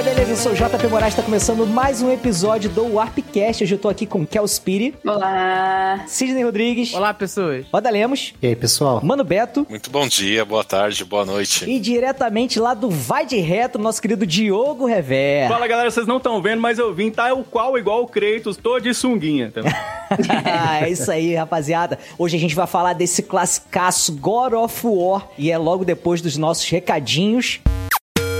É, beleza? Eu sou o JP Moraes, está começando mais um episódio do Warpcast. Hoje eu tô aqui com Kel Spiri. Olá. Sidney Rodrigues. Olá, pessoas. Roda Lemos. E aí, pessoal? Mano Beto. Muito bom dia, boa tarde, boa noite. E diretamente lá do Vai de Reto, nosso querido Diogo Rever. Fala, galera, vocês não estão vendo, mas eu vim tá o qual igual o Kratos, tô de sunguinha. Tá? é isso aí, rapaziada. Hoje a gente vai falar desse classicaço God of War e é logo depois dos nossos recadinhos.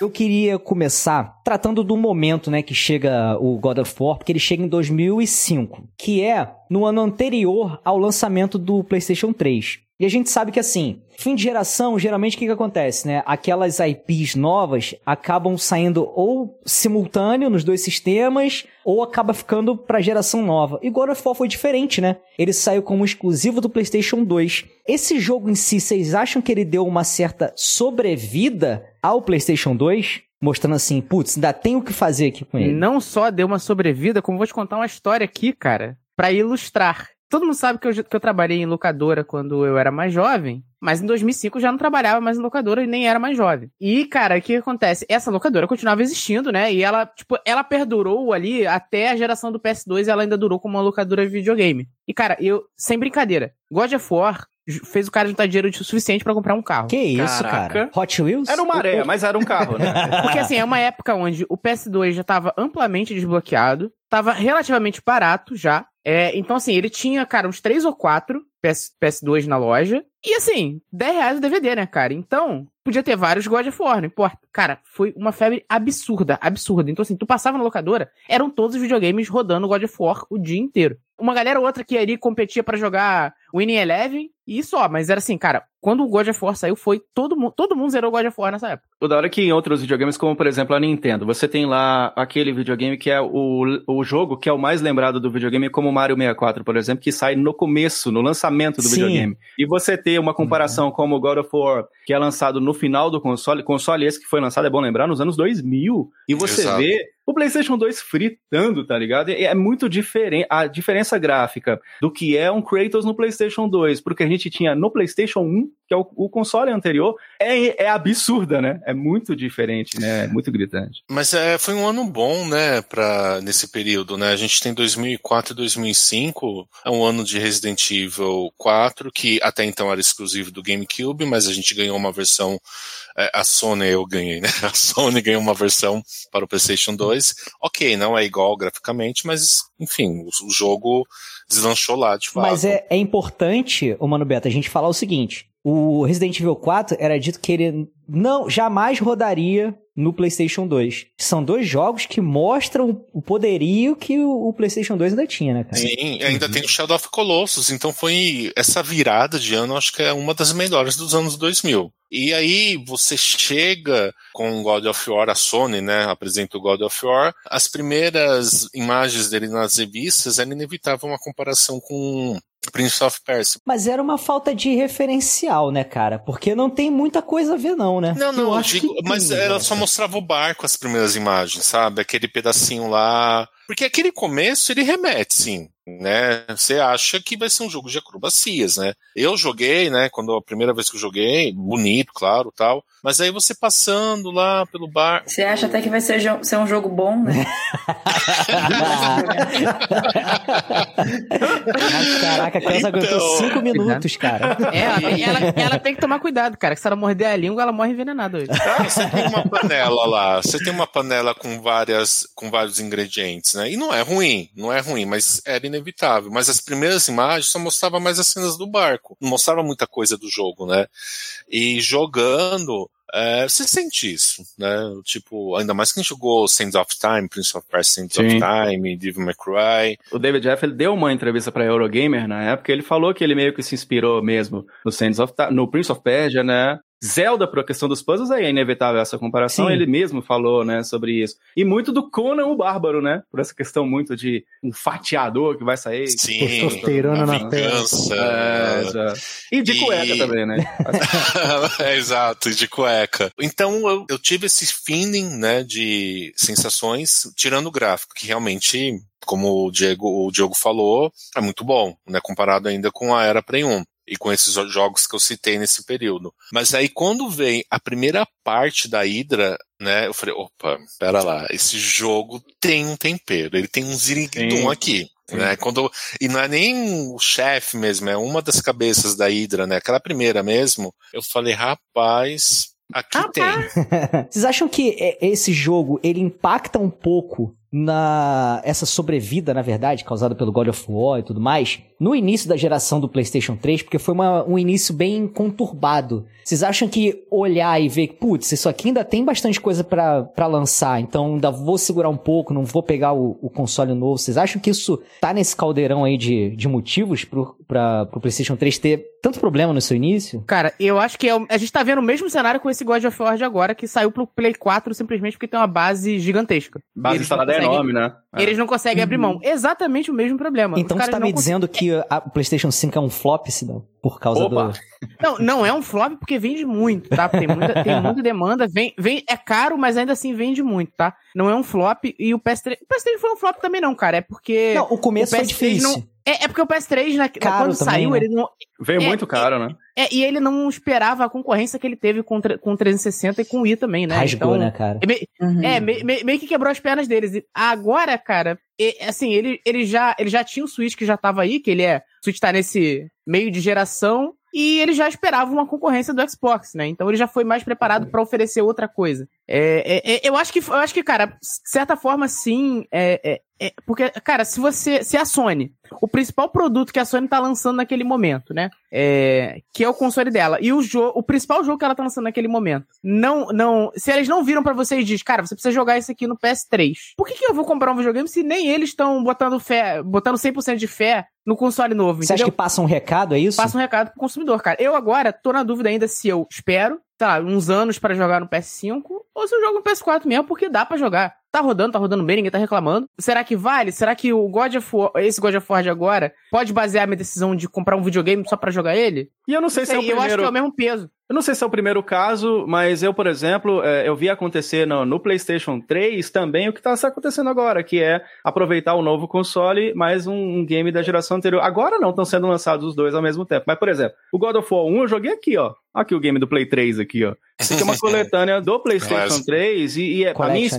Eu queria começar tratando do momento, né, que chega o God of War, porque ele chega em 2005, que é no ano anterior ao lançamento do PlayStation 3. E a gente sabe que assim, fim de geração, geralmente o que, que acontece, né? Aquelas IPs novas acabam saindo ou simultâneo nos dois sistemas, ou acaba ficando pra geração nova. E God of War foi diferente, né? Ele saiu como exclusivo do PlayStation 2. Esse jogo em si, vocês acham que ele deu uma certa sobrevida ao PlayStation 2? Mostrando assim, putz, ainda tem o que fazer aqui com ele. Não só deu uma sobrevida, como vou te contar uma história aqui, cara, para ilustrar. Todo mundo sabe que eu, que eu trabalhei em locadora quando eu era mais jovem, mas em 2005 eu já não trabalhava mais em locadora e nem era mais jovem. E, cara, o que acontece? Essa locadora continuava existindo, né? E ela, tipo, ela perdurou ali até a geração do PS2 ela ainda durou como uma locadora de videogame. E, cara, eu, sem brincadeira, God of War fez o cara juntar dinheiro o suficiente para comprar um carro. Que isso, Caraca. cara? Hot Wheels? Era uma areia, mas era um carro, né? Porque assim, é uma época onde o PS2 já tava amplamente desbloqueado, tava relativamente barato já. É, então, assim, ele tinha, cara, uns três ou quatro PS, PS2 na loja. E assim, 10 reais o DVD, né, cara? Então, podia ter vários God of War, não importa. Cara, foi uma febre absurda, absurda. Então, assim, tu passava na locadora, eram todos os videogames rodando God of War o dia inteiro. Uma galera ou outra que ali competia para jogar Winning Eleven e só, mas era assim, cara, quando o God of War saiu, foi todo mundo, todo mundo zerou God of War nessa época. O da hora é que em outros videogames, como por exemplo a Nintendo, você tem lá aquele videogame que é o, o jogo que é o mais lembrado do videogame, como o Mario 64, por exemplo, que sai no começo, no lançamento do Sim. videogame. E você ter uma comparação uhum. como o God of War, que é lançado no final do console, console esse que foi lançado, é bom lembrar, nos anos 2000, e você Exato. vê o PlayStation 2 fritando, tá ligado? É muito diferente a diferença gráfica do que é um Kratos no PlayStation 2, porque a gente tinha no PlayStation 1, que é o, o console anterior, é, é absurda, né? É muito diferente, né? É muito gritante. Mas é, foi um ano bom, né, pra, nesse período, né? A gente tem 2004 e 2005, é um ano de Resident Evil 4, que até então era exclusivo do GameCube, mas a gente ganhou uma versão é, a Sony eu ganhei, né? A Sony ganhou uma versão para o PlayStation 2. Ok, não é igual graficamente, mas enfim, o, o jogo deslanchou lá de fato. Mas é, é importante, Mano Beto, a gente falar o seguinte: o Resident Evil 4 era dito que ele não jamais rodaria no PlayStation 2. São dois jogos que mostram o poderio que o, PlayStation 2 ainda tinha, né, cara? Sim, ainda uhum. tem o Shadow of Colossus, então foi essa virada de ano, acho que é uma das melhores dos anos 2000. E aí você chega com God of War, a Sony, né, apresenta o God of War, as primeiras imagens dele nas revistas era inevitável uma comparação com Prince of Persia. Mas era uma falta de referencial, né, cara? Porque não tem muita coisa a ver, não, né? Não, não, eu digo, mas tem, ela só mostrava o barco as primeiras imagens, sabe? Aquele pedacinho lá. Porque aquele começo ele remete, sim né? Você acha que vai ser um jogo de acrobacias, né? Eu joguei, né? Quando a primeira vez que eu joguei, bonito, claro, tal. Mas aí você passando lá pelo bar. Você acha até que vai ser, ser um jogo bom, né? Caraca, a criança então... aguentou cinco minutos, cara. É, ela, ela, ela, tem que tomar cuidado, cara. Que se ela morder a língua, ela morre envenenada hoje. Ah, você tem uma panela lá. Você tem uma panela com várias, com vários ingredientes, né? E não é ruim, não é ruim, mas era inevitável inevitável. Mas as primeiras imagens só mostravam mais as cenas do barco, não mostrava muita coisa do jogo, né? E jogando, é, você sente isso, né? Tipo, ainda mais que a gente jogou Sands of Time, Prince of Persia Sands of. Time, Devil May Cry. O David Jeff ele deu uma entrevista pra Eurogamer na época, ele falou que ele meio que se inspirou mesmo no Sands of Ti- no Prince of Persia, né? Zelda, por a questão dos puzzles, aí é inevitável essa comparação. Sim. Ele mesmo falou, né, sobre isso. E muito do Conan o Bárbaro, né? Por essa questão muito de um fatiador que vai sair. Sim, Testosterona na vingança. É, já. E de E- cueca também, né? é, exato, de cueca. Então eu, eu tive esse feeling, né, de sensações, tirando o gráfico, que realmente, como o Diego, o Diogo falou, é muito bom, né, comparado ainda com a era Play 1 e com esses jo- jogos que eu citei nesse período. Mas aí quando vem a primeira parte da Hydra, né, eu falei, opa, pera lá, esse jogo tem um tempero, ele tem um ziriguidum aqui. Né, quando, e não é nem o chefe mesmo, é uma das cabeças da Hydra, né? Aquela primeira mesmo. Eu falei, rapaz, aqui tem. Vocês acham que é, esse jogo ele impacta um pouco na essa sobrevida, na verdade, causada pelo God of War e tudo mais, no início da geração do PlayStation 3, porque foi uma- um início bem conturbado. Vocês acham que olhar e ver, putz, isso aqui ainda tem bastante coisa pra pra lançar, então ainda vou segurar um pouco, não vou pegar o, o console novo. Vocês acham que isso tá nesse caldeirão aí de, de motivos pro, pra, pro PlayStation 3 ter tanto problema no seu início? Cara, eu acho que é a gente tá vendo o mesmo cenário com esse God of War de agora, que saiu pro Play 4 simplesmente porque tem uma base gigantesca. Base instalada é enorme, né? É. Eles não conseguem abrir mão. Exatamente o mesmo problema. Então você tá me dizendo que a- o PlayStation 5 é um flop, Sidão? Por causa Opa. do. Não, não é um flop porque vende muito, tá? Tem muita, tem muita demanda, vem, vem, é caro, mas ainda assim vende muito, tá? Não é um flop e o PS3. O PS3 foi um flop também, não, cara. É porque. Não, o começo o foi PS3 difícil. não- É, é porque o PS3, na, Caro quando também, saiu, né? ele não. Veio É, muito caro, né? É, e ele não esperava a concorrência que ele teve com, com 360 e com o i também, né? Rasgou, então, né, cara? é meio- Uhum. É, me- me- meio que quebrou as pernas deles. E agora, cara, e- assim, ele, ele, já, ele já tinha o Switch que já tava aí, que ele é. O Switch tá nesse meio de geração. E ele já esperava uma concorrência do Xbox, né? Então ele já foi mais preparado pra oferecer outra coisa. É, é, é, eu acho que, eu acho que, cara, de certa forma, sim. É, é, é, porque, cara, se você. Se a Sony, o principal produto que a Sony tá lançando naquele momento, né? É, que é o console dela. E o jogo, o principal jogo que ela tá lançando naquele momento. Não, não. Se eles não viram pra você e diz, cara, você precisa jogar isso aqui no PS3. Por que, que eu vou comprar um videogame se nem eles estão botando fé, botando 100% de fé no console novo? Você acha entendeu? que passa um recado, é isso? Passa um recado pro consumidor, cara. Eu agora tô na dúvida ainda se eu espero, sei lá, uns anos pra jogar no PS5 ou se eu jogo no PS4 mesmo, porque dá pra jogar. Tá rodando, tá rodando bem, ninguém tá reclamando. Será que vale? Será que o God of War, esse God of War de agora, pode basear a minha decisão de comprar um videogame só pra jogar ele? E eu não sei se é o eu acho primeiro. que é o mesmo peso. Eu não sei se é o primeiro caso, mas eu, por exemplo, é, eu vi acontecer no, no PlayStation 3 também o que está acontecendo agora, que é aproveitar o novo console mais um, um game da geração anterior. Agora não estão sendo lançados os dois ao mesmo tempo. Mas, por exemplo, o God of War 1 eu joguei aqui, ó. Aqui o game do Play 3 aqui, ó. Isso aqui é uma coletânea do PlayStation Nossa. 3 e, e a Collection,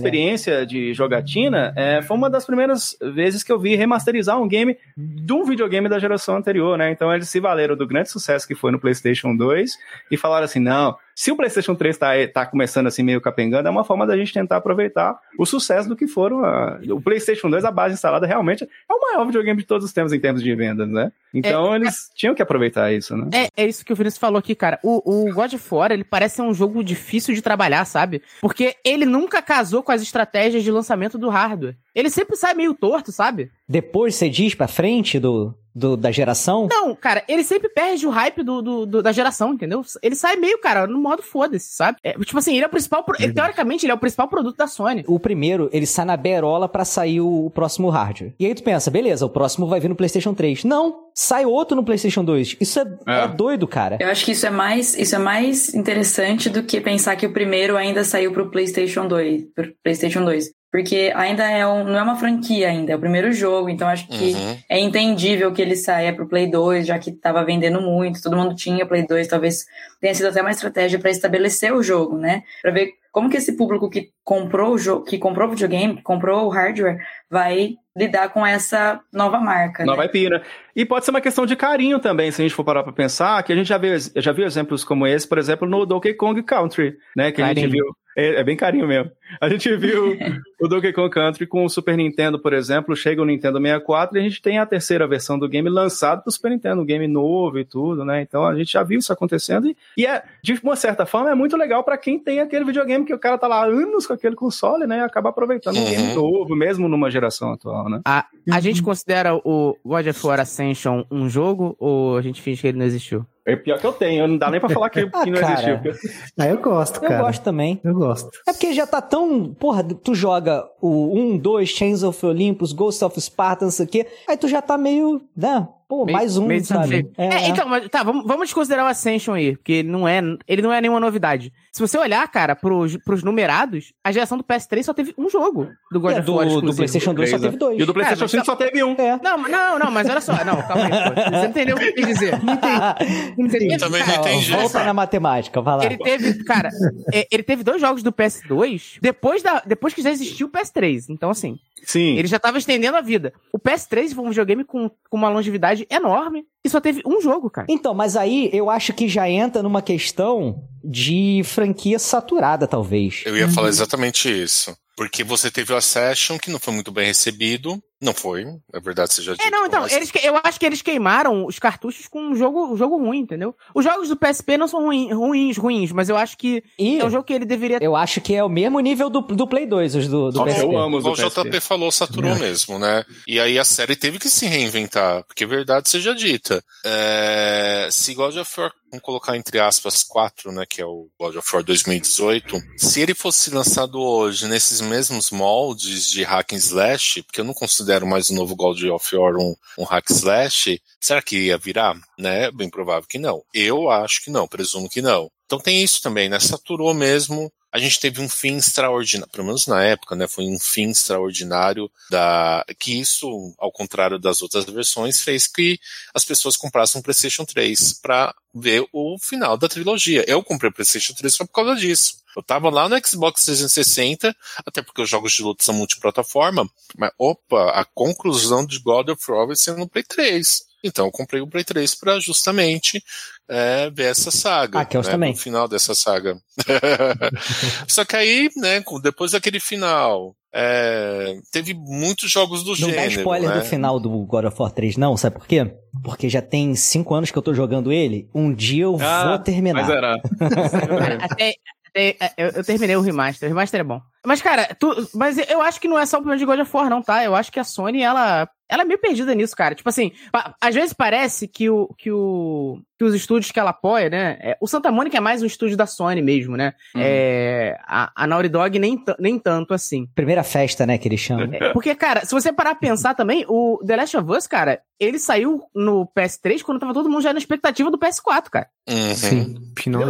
minha né? De jogatina é, foi uma das primeiras vezes que eu vi remasterizar um game de um videogame da geração anterior, né? Então eles se valeram do grande sucesso que foi no PlayStation 2 e falaram assim: não, se o PlayStation 3 tá, tá começando assim meio capengando, é uma forma da gente tentar aproveitar o sucesso do que foram. a- o PlayStation 2, a base instalada, realmente é o maior videogame de todos os tempos em termos de vendas, né? Então eles tinham que aproveitar isso, né? É, é isso que o Vinícius falou aqui, cara. O, o God of War, ele parece ser um jogo difícil de trabalhar, sabe? Porque ele nunca casou com as estratégias de lançamento do hardware. Ele sempre sai meio torto, sabe? Depois você diz pra frente do, do- da geração? Não, cara, ele sempre perde o hype do, do- do- da geração, entendeu? Ele sai meio, cara, no modo foda-se, sabe? É, tipo assim, ele é o principal. pro- ele, teoricamente, ele é o principal produto da Sony. O primeiro, ele sai na berola pra sair o, o próximo hardware. E aí tu pensa, beleza, o próximo vai vir no PlayStation 3. Não, sai outro no PlayStation 2. Isso é, É. é doido, cara. Eu acho que isso é mais isso é mais interessante do que pensar que o primeiro ainda saiu pro PlayStation 2, pro PlayStation 2, porque ainda é um, não é uma franquia ainda, é o primeiro jogo, então acho que Uhum. é entendível que ele saia pro Play 2, já que tava vendendo muito, todo mundo tinha Play 2, talvez tenha sido até uma estratégia para estabelecer o jogo, né? Para ver como que esse público que comprou o jogo, que comprou o videogame, que comprou o hardware, vai lidar com essa nova marca. Nova né? IP, né? E pode ser uma questão de carinho também, se a gente for parar pra pensar, que a gente já viu, já viu exemplos como esse, por exemplo, no Donkey Kong Country, né? Que a gente Carinho. viu. É, é bem carinho mesmo. A gente viu o Donkey Kong Country com o Super Nintendo, por exemplo, chega o Nintendo 64 e a gente tem a terceira versão do game lançado pro Super Nintendo, um game novo e tudo, né? Então a gente já viu isso acontecendo e, e é, de uma certa forma, é muito legal pra quem tem aquele videogame que o cara tá lá anos com aquele console, né? E acaba aproveitando um Uhum. game novo, mesmo numa geração atual, né? A, a gente considera o God of War Ascension um jogo ou a gente finge que ele não existiu? É pior que eu tenho, não dá nem pra falar que, Ah, que não cara. existiu. Ah, eu gosto, Eu cara. gosto também. Eu gosto. É porque já tá tão. Porra, tu joga o 1, 2, Chains of Olympus, Ghost of Sparta, não sei o quê. Aí tu já tá meio. Né? Pô, Meio- mais um, meio sabe? satisfeito. É, então, mas tá, vamos, vamos considerar o Ascension aí, porque ele não é, ele não é nenhuma novidade. Se você olhar, cara, pros, pros numerados, a geração do PS3 só teve um jogo do God É, of War do, do exclusivo. PlayStation 2 só teve dois. E o do PlayStation É, mas 5 só teve um. É. Não, não, não, mas olha só. Não, calma aí, pô. Você entendeu o que eu quis dizer. Você teve- Também não entendi. Volta na matemática, vai lá. Ele teve, cara, é, ele teve dois jogos do PS2 depois, da, depois que já existiu o PS3. Então, assim, Sim. ele já tava estendendo a vida. O PS3 foi um videogame com, com uma longevidade enorme e só teve um jogo, cara. Então, mas aí eu acho que já entra numa questão de franquia saturada, talvez. Eu ia falar exatamente isso. Porque você teve o Accession, que não foi muito bem recebido. Não foi, é verdade, você já disse. É, não, então, eles, que- eu acho que eles queimaram os cartuchos com um jogo, um jogo ruim, entendeu? Os jogos do PSP não são ruim, ruins, ruins, mas eu acho que E é um jogo que ele deveria eu acho que é o mesmo nível do, do Play 2, os do, do PSP. eu amo os do o PSP. JP falou, saturou mesmo, né? E aí a série teve que se reinventar, porque verdade seja dita. É, se God of War, vamos colocar entre aspas 4, né, que é o God of War 2018, se ele fosse lançado hoje nesses mesmos moldes de hack and slash, porque eu não considero mais o novo God of War um, um hack slash, será que ia virar? Né? Bem provável que não. Eu acho que não, presumo que não. Então tem isso também, né? Saturou mesmo. A gente teve um fim extraordinário, pelo menos na época, né? Foi um fim extraordinário da que isso, ao contrário das outras versões, fez que as pessoas comprassem um PlayStation 3 para ver o final da trilogia. Eu comprei o PlayStation 3 só por causa disso. Eu tava lá no Xbox 360, até porque os jogos de luta são multiplataforma, mas opa, a conclusão de God of War vai ser no Play 3. Então eu comprei o Play 3 para justamente é, ver essa saga. Ah, que eu né, também. O final dessa saga. Só que aí, né, depois daquele final, é, teve muitos jogos do Não gênero. dá spoiler né? do final do God of War 3, não, sabe por quê? Porque já tem cinco anos que eu tô jogando ele, um dia eu Ah, vou terminar. Mas era. Até, até- é, eu, eu terminei o remaster. O remaster é bom. Mas, cara, tu, mas eu acho que não é só o problema de God of War, não, tá? Eu acho que a Sony, ela, ela é meio perdida nisso, cara. Tipo assim, pa- às vezes parece que, o, que, o, que os estúdios que ela apoia, né? é- o Santa Mônica é mais um estúdio da Sony mesmo, né? Uhum. É, a, a Naughty Dog nem, t- nem tanto assim. Primeira festa, né, que eles chamam. É, Porque, cara, se você parar pra pensar também, o The Last of Us, cara, ele saiu no PS3 quando tava todo mundo já na expectativa do PS4, cara. Uhum. Sim.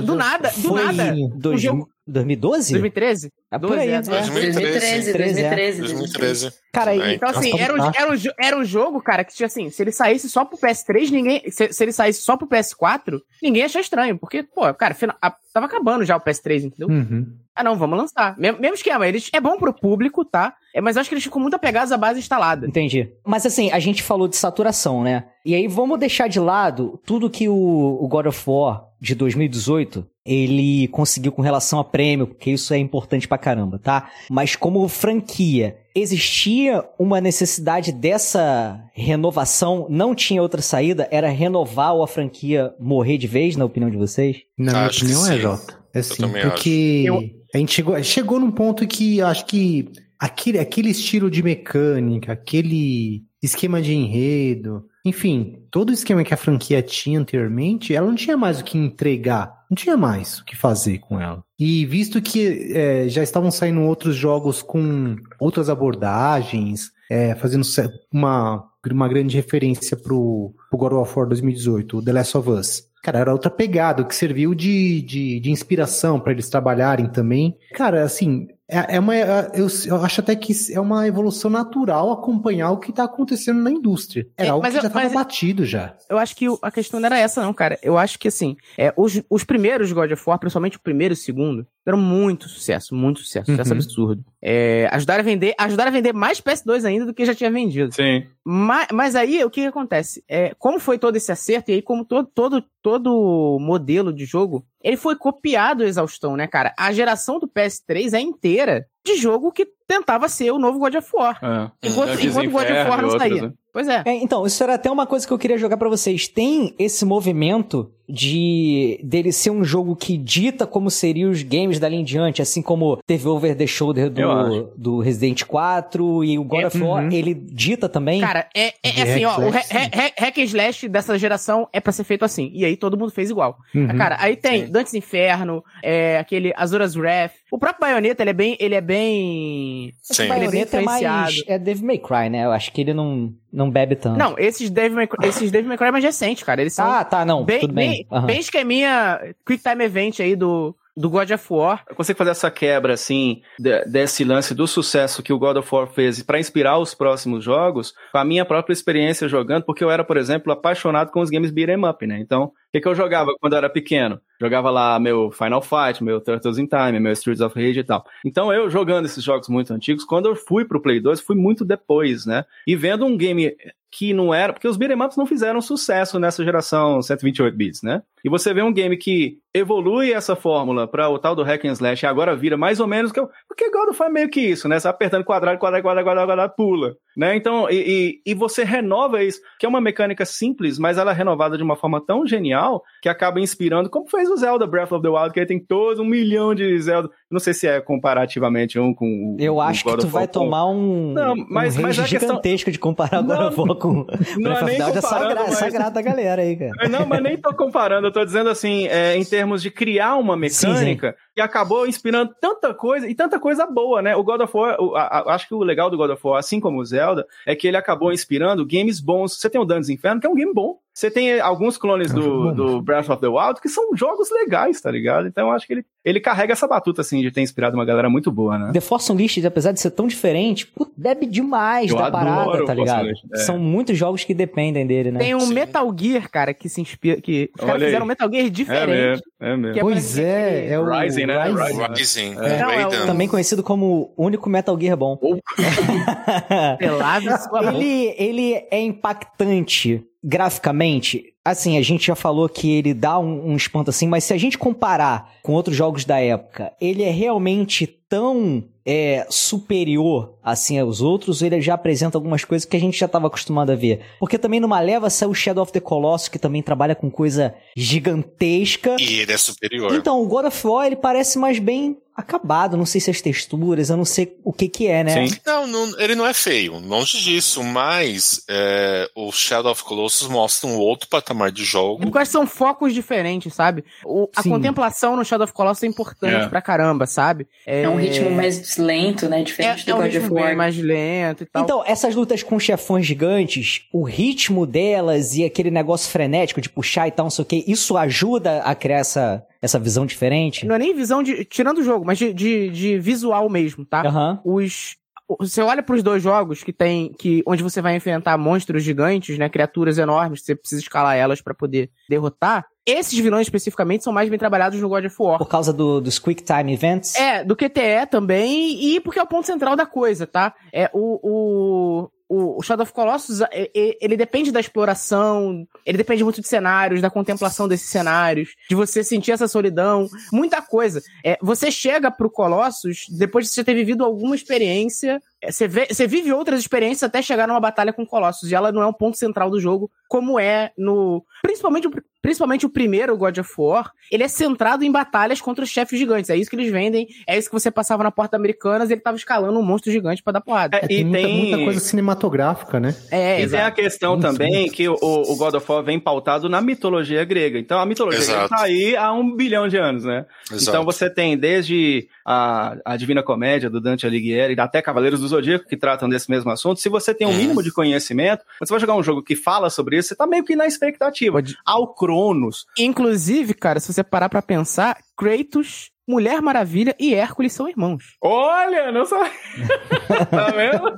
Do, nada, do Foi nada. em dois- o jogo- 2012? 2013? Ah, por 12, aí. é, 2013, 2013. 2013. Cara, e- É, Então, assim, era um, era, um, era um jogo, cara, que tinha assim, se ele saísse só pro PS3, ninguém. Se, se ele saísse só pro PS4, ninguém ia achar estranho. Porque, pô, cara, final- a- tava acabando já o PS3, entendeu? Uhum. Ah, não, vamos lançar. Mesmo, mesmo esquema, eles, é bom pro público, tá? É, mas eu acho que eles ficam muito apegados à base instalada. Entendi. Mas assim, a gente falou de saturação, né? E aí vamos deixar de lado tudo que o, o God of War de 2018 ele conseguiu com relação a prêmio, porque isso é importante pra caramba, tá? Mas como franquia, existia uma necessidade dessa renovação? Não tinha outra saída? Era renovar ou a franquia morrer de vez, na opinião de vocês? Na minha Acho opinião é. Jota. É sim, porque acho. a gente chegou, chegou num ponto que eu acho que aquele, aquele estilo de mecânica, aquele esquema de enredo, enfim, todo o esquema que a franquia tinha anteriormente, ela não tinha mais o que entregar, não tinha mais o que fazer com ela. E visto que é, já estavam saindo outros jogos com outras abordagens, é, fazendo uma, uma grande referência pro, pro God of War 2018, o The Last of Us. Cara, era outra pegada, que serviu de, de, de inspiração para eles trabalharem também. Cara, assim, é, é uma, é- eu, eu acho até que é uma evolução natural acompanhar o que tá acontecendo na indústria. Era É, algo mas que eu- já estava batido já. Eu acho que a questão não era essa, não, cara. Eu acho que, assim, é, os, os primeiros God of War, principalmente o primeiro e o segundo, Fizeram muito sucesso, muito sucesso, sucesso Uhum. absurdo. É, ajudaram a vender, ajudaram a vender mais PS2 ainda do que já tinha vendido. Sim. Mas, mas aí, o que, que acontece? É, como foi todo esse acerto, e aí como todo, todo, todo modelo de jogo, ele foi copiado exaustão, né, cara? A geração do PS3 é inteira de jogo que tentava ser o novo God of War. É. Enquanto, Dantes enquanto God of War não saía. né? Pois é. É, então, isso era até uma coisa que eu queria jogar pra vocês. Tem esse movimento de dele ser um jogo que dita como seriam os games dali em diante, assim como teve Over the Shoulder do, do Resident 4 e o God É, of War, uhum. ele dita também. Cara, é, é, é assim, ó, o hack- and slash dessa geração é pra ser feito assim. E aí todo mundo fez igual. Uhum. Cara, aí tem. Dantes Inferno, é, aquele Azura's Wrath. O próprio Bayonetta, ele é bem, ele é bem... Sim. Ele é bem é mais. É Devil May Cry, né? Eu acho que ele não, não bebe tanto. Não, esses Devil May Cry, esses Devil May Cry é mais recentes, cara. Eles são Ah, tá, não. bem, tudo bem. bem, Aham. bem esqueminha Quick Time Event aí do, do God of War. Eu consigo fazer essa quebra, assim, de- desse lance do sucesso que o God of War fez para inspirar os próximos jogos, com a minha própria experiência jogando, porque eu era, por exemplo, apaixonado com os games beat'em up, né? Então, o que, que eu jogava quando eu era pequeno? Jogava lá meu Final Fight, meu Turtles in Time, meu Streets of Rage e tal. Então, eu jogando esses jogos muito antigos, quando eu fui pro Play 2, fui muito depois, né? E vendo um game que não era, porque os beat'em ups não fizeram sucesso nessa geração 128 bits, né? E você vê um game que evolui essa fórmula para o tal do hack and slash e agora vira mais ou menos que eu, porque God of War é meio que isso, né? Você apertando quadrado, quadrado, quadrado, quadrado, quadrado, pula, né? Então, e, e, e você renova isso, que é uma mecânica simples, mas ela é renovada de uma forma tão genial que acaba inspirando, como fez o Zelda Breath of the Wild, que aí tem todo um milhão de Zelda. Não sei se é comparativamente um com o Eu acho que tu vai tomar um, Não, mas- um mas a questão- gigantesco de comparar Não, agora a War com não é of nem the Wild. É sagrado, mas- sagrado da galera aí, cara. Não, mas nem tô comparando, eu tô dizendo assim, é, em termos de criar uma mecânica que acabou inspirando tanta coisa, e tanta coisa boa, né? O God of War, o- a- a- acho que o legal do God of War, assim como o Zelda, é que ele acabou inspirando games bons. Você tem o Dantes Inferno, que é um game bom. Você tem alguns clones É do, do Breath of the Wild, que são jogos legais, tá ligado? Então eu acho que ele, ele carrega essa batuta, assim, de ter inspirado uma galera muito boa, né? The Force Unleashed, apesar de ser tão diferente, pô, bebe demais Eu da parada, tá ligado? É. São muitos jogos que dependem dele, né? Tem um Sim. Metal Gear, cara, que se inspira. Que os caras fizeram um Metal Gear É diferente. mesmo, é mesmo. Que é Pois é, é o Rising, né? Rising. Rising, Não, é o-. Também conhecido como o único Metal Gear bom. Pelado sua boca. ele, ele é impactante graficamente. Assim, a gente já falou que ele dá um, um espanto assim, mas se a gente comparar com outros jogos da época, ele é realmente tão é, superior assim aos outros, ele já apresenta algumas coisas que a gente já estava acostumado a ver. Porque também numa leva saiu o Shadow of the Colossus, que também trabalha com coisa gigantesca. E ele é superior. Então, o God of War, ele parece mais bem acabado. Não sei se as texturas, eu não sei o que que é, né? Sim. Não, não, ele não é feio, longe disso, mas é, o Shadow of Colossus mostra um outro patamar de jogo. Porque são focos diferentes, sabe? O- a Sim. contemplação no Shadow of Colossus é importante É. pra caramba, sabe? É um ritmo mais lento, né? é, Diferente é do um God ritmo of War. mais lento e tal. Então, essas lutas com chefões gigantes, o ritmo delas e aquele negócio frenético de puxar e tal, não sei o que, isso ajuda a criar essa, essa visão diferente? Não é nem visão de. Tirando o jogo, mas de, de, de visual mesmo, tá? Aham. Os. Você olha pros dois jogos que tem. que onde você vai enfrentar monstros gigantes, né? Criaturas enormes, que você precisa escalar elas pra poder derrotar. Esses vilões especificamente são mais bem trabalhados no God of War. Por causa do- dos Quick Time Events? É, do QTE também, e porque é o ponto central da coisa, tá? É o. o... O Shadow of Colossus, é- é- ele depende da exploração, ele depende muito de cenários, da contemplação desses cenários, de você sentir essa solidão, muita coisa. É, você chega pro Colossus depois de você ter vivido alguma experiência, você, vê- você vive outras experiências até chegar numa batalha com Colossus, e ela não é um ponto central do jogo, como é no. Principalmente, o- principalmente o primeiro God of War, ele é centrado em batalhas contra os chefes gigantes. É isso que eles vendem, é isso que você passava na porta Americanas e ele tava escalando um monstro gigante pra dar porrada. É, É, tem, e muita, tem muita coisa cinematográfica, né? É, E tem exato. a questão também que o, o God of War vem pautado na mitologia grega. Então a mitologia grega Exato. tá aí há um bilhão de anos, né? Exato. Então você tem desde a, a Divina Comédia do Dante Alighieri até Cavaleiros do Zodíaco que tratam desse mesmo assunto. Se você tem um mínimo de conhecimento, quando você vai jogar um jogo que fala sobre isso, você tá meio que na expectativa. Pode- Ao Cronos. Inclusive, cara, se você parar pra pensar, Kratos, Mulher Maravilha e Hércules são irmãos. Olha, não só. tá vendo?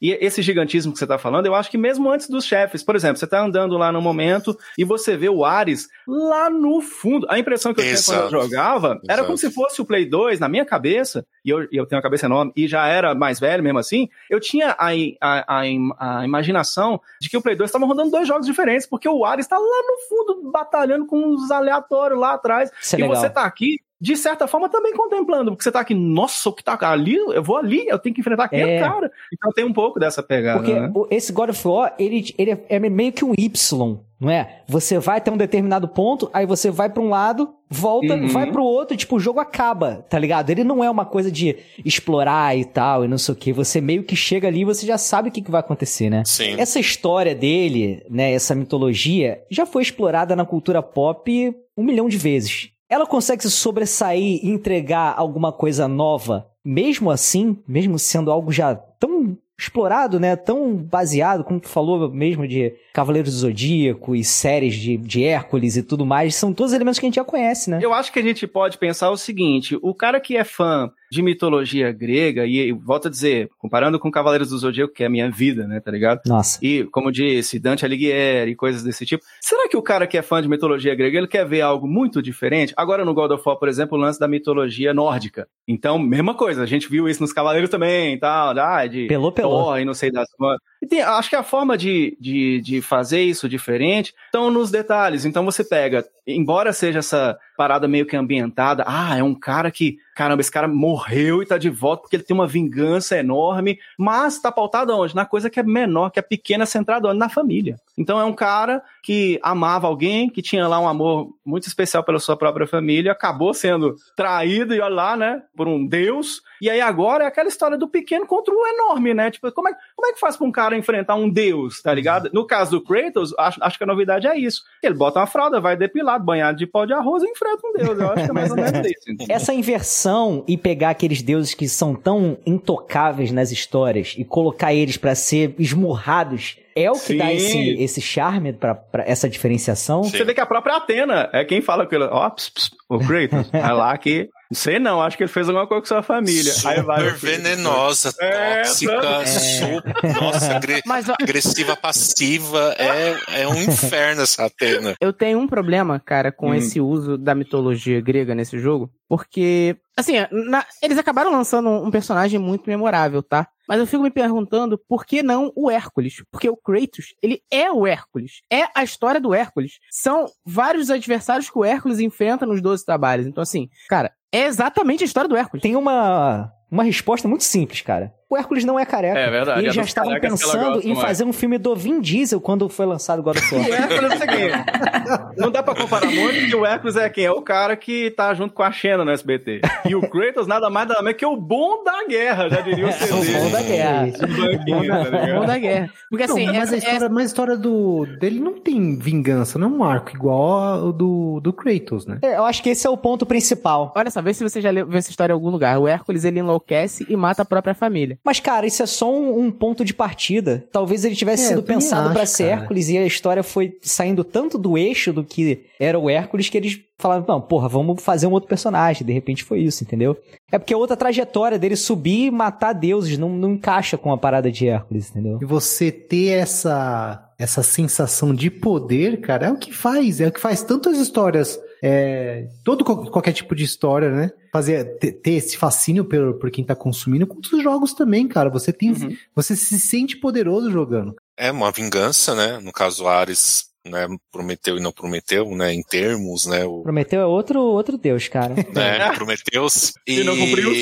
e esse gigantismo que você tá falando, eu acho que mesmo antes dos chefes, por exemplo, você tá andando lá no momento e você vê o Ares lá no fundo. A impressão que eu tinha quando eu jogava Exato. era como se fosse o Play 2 na minha cabeça, e eu, eu tenho uma cabeça enorme, e já era mais velho mesmo assim, eu tinha a, a, a, a imaginação de que o Play 2 estava rodando dois jogos diferentes, porque o Ares está lá no fundo batalhando com uns aleatórios lá atrás, Isso é e legal. você tá aqui de certa forma, também contemplando, porque você tá aqui, nossa, o que tá ali, eu vou ali, eu tenho que enfrentar aquele é. cara. Então tem um pouco dessa pegada. Porque né? esse God of War, ele, ele é meio que um Y, não é? Você vai até um determinado ponto, aí você vai para um lado, volta, uhum. vai pro outro, tipo, o jogo acaba, tá ligado? Ele não é uma coisa de explorar e tal, e não sei o que. Você meio que chega ali e você já sabe o que, que vai acontecer, né? Sim. Essa história dele, né, essa mitologia, já foi explorada na cultura pop um milhão de vezes. Ela consegue se sobressair e entregar alguma coisa nova, mesmo assim, mesmo sendo algo já tão explorado, né? Tão baseado, como tu falou mesmo, de Cavaleiros do Zodíaco e séries de, de Hércules e tudo mais, são todos elementos que a gente já conhece, né? Eu acho que a gente pode pensar o seguinte: o cara que é fã de mitologia grega, e volto a dizer, comparando com Cavaleiros do Zodíaco, que é a minha vida, né, tá ligado? Nossa. E, como disse, Dante Alighieri e coisas desse tipo. Será que o cara que é fã de mitologia grega, ele quer ver algo muito diferente? Agora no God of War, por exemplo, o lance da mitologia nórdica. Então, mesma coisa, a gente viu isso nos Cavaleiros também e tal, ah, de pelou, pelou. Thor e não sei das... E tem, acho que a forma de, de, de fazer isso diferente estão nos detalhes. Então você pega, embora seja essa parada meio que ambientada. Ah, é um cara que, caramba, esse cara morreu e tá de volta porque ele tem uma vingança enorme, mas tá pautado onde? Na coisa que é menor, que é pequena, centrada onde? Na família. Então é um cara que amava alguém, que tinha lá um amor muito especial pela sua própria família, acabou sendo traído e olha lá, né, por um deus. E aí agora é aquela história do pequeno contra o enorme, né? Tipo, como é, como é que faz pra um cara enfrentar um deus, tá ligado? No caso do Kratos, acho, acho que a novidade é isso. Ele bota uma fralda, vai depilado, banhado de pó de arroz e enfrenta um deus. Eu acho que é mais ou menos isso. Entendeu? Essa inversão e pegar aqueles deuses que são tão intocáveis nas histórias e colocar eles para ser esmurrados é o que Sim. dá esse, esse charme para essa diferenciação. Sim. Você vê que a própria Atena é quem fala com ele, ó, oh, o Kratos, vai lá que sei não, acho que ele fez alguma coisa com sua família. Super vai, venenosa, é, tóxica, é. super, nossa, agre Mas, agressiva, passiva, é, é um inferno essa Atena. Eu tenho um problema, cara, com hum. esse uso da mitologia grega nesse jogo, porque, assim, na, eles acabaram lançando um personagem muito memorável, tá? Mas eu fico me perguntando por que não o Hércules? Porque o Kratos, ele é o Hércules. É a história do Hércules. São vários adversários que o Hércules enfrenta nos 12 trabalhos. Então, assim, cara, é exatamente a história do Hércules. Tem uma, uma resposta muito simples, cara o Hércules não é careca. É verdade. Eles já estavam pensando em fazer um filme do Vin Diesel quando foi lançado God of War. o Hércules é o seguinte, não dá pra comparar muito, porque o Hércules é quem? É o cara que tá junto com a Xena no SBT. E o Kratos nada mais nada menos que o bom da guerra, já diria o CD. o bom da guerra. O bom da guerra. Porque assim, não, mas, a história, mas a história do, dele não tem vingança, não é um arco igual ao do, do Kratos, né? É, eu acho que esse é o ponto principal. Olha só, vê se você já leu essa história em algum lugar. O Hércules, ele enlouquece e mata a própria família. Mas, cara, isso é só um, um ponto de partida. Talvez ele tivesse é, sido pensado para ser Hércules e a história foi saindo tanto do eixo do que era o Hércules que eles falaram, não, porra, vamos fazer um outro personagem. De repente foi isso, entendeu? É porque a outra trajetória dele subir e matar deuses não, não encaixa com a parada de Hércules, entendeu? E você ter essa essa sensação de poder, cara, é o que faz, é o que faz tantas histórias é, todo qualquer tipo de história, né? Fazer ter, ter esse fascínio por, por quem tá consumindo, com os jogos também, cara. Você tem, uhum. você se sente poderoso jogando. É uma vingança, né? No caso Ares né, prometeu e não prometeu, né, em termos, né, o... Prometeu é outro, outro deus, cara. Né, Prometeus. E, e não cumpriu.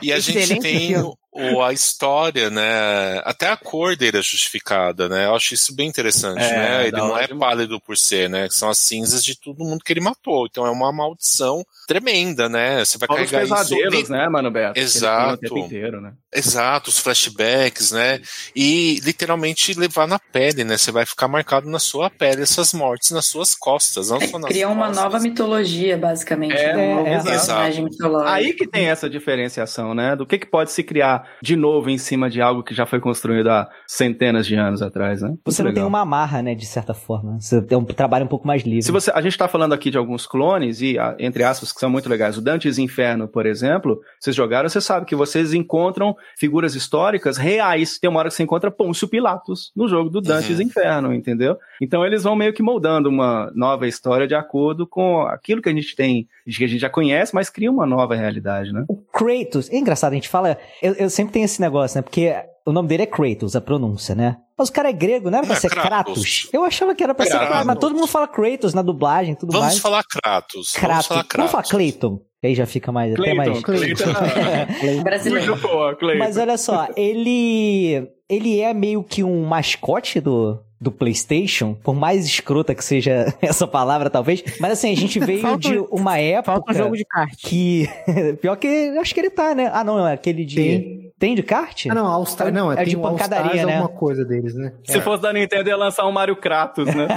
e a gente tem o, a história, né? Até a cor dele é justificada, né? Eu acho isso bem interessante, é, né? Ele não é pálido por ser, né? São as cinzas de todo mundo que ele matou. Então é uma maldição tremenda, né? Você vai Fala carregar os pesadelos, isso. né, Mano Beto? Exato. Inteiro, né? Exato, os flashbacks, né? E literalmente levar na pele, né? Você vai ficar marcado na sua pele essas mortes nas suas costas, não é, só nas Cria uma nova mitologia, basicamente. É, né? é, é, Aí que tem essa diferenciação, né? Do que, que pode se criar de novo em cima de algo que já foi construído há centenas de anos atrás, né? Você não legal. tem uma amarra, né, de certa forma. Você tem um trabalho um pouco mais livre. Se você, a gente está falando aqui de alguns clones, e entre aspas, que são muito legais. O Dante's Inferno, por exemplo, vocês jogaram, você sabe que vocês encontram figuras históricas reais. Tem uma hora que você encontra Pôncio Pilatos no jogo do Dante's Uhum. Inferno, entendeu? Então eles vão meio que moldando uma nova história de acordo com aquilo que a gente tem, que a gente já conhece, mas cria uma nova realidade, né? O Kratos, é engraçado, a gente fala. Eu, eu sempre tenho esse negócio, né? Porque o nome dele é Kratos, a pronúncia, né? Mas o cara é grego, não era pra Não, é ser Kratos. Kratos. Eu achava que era pra ser Kratos. Kratos, mas todo mundo fala Kratos na dublagem tudo Vamos mais. falar Kratos. Kratos. Vamos falar Vamos falar Kratos. Clayton. Aí já fica mais. até mais... Clayton. Brasileiro. Muito boa, Clayton. Mas olha só, ele. Ele é meio que um mascote do. Do PlayStation, por mais escrota que seja essa palavra, talvez. Mas assim, a gente veio Falta- de uma época Falta um jogo de kart. que. Pior que acho que ele tá, né? Ah, não, é aquele de. Tem. Tem de kart? Ah, não, All Star, não, é, É de pancadaria, né? alguma coisa deles, né? Se fosse da Nintendo, ia lançar um Mario Kratos, né?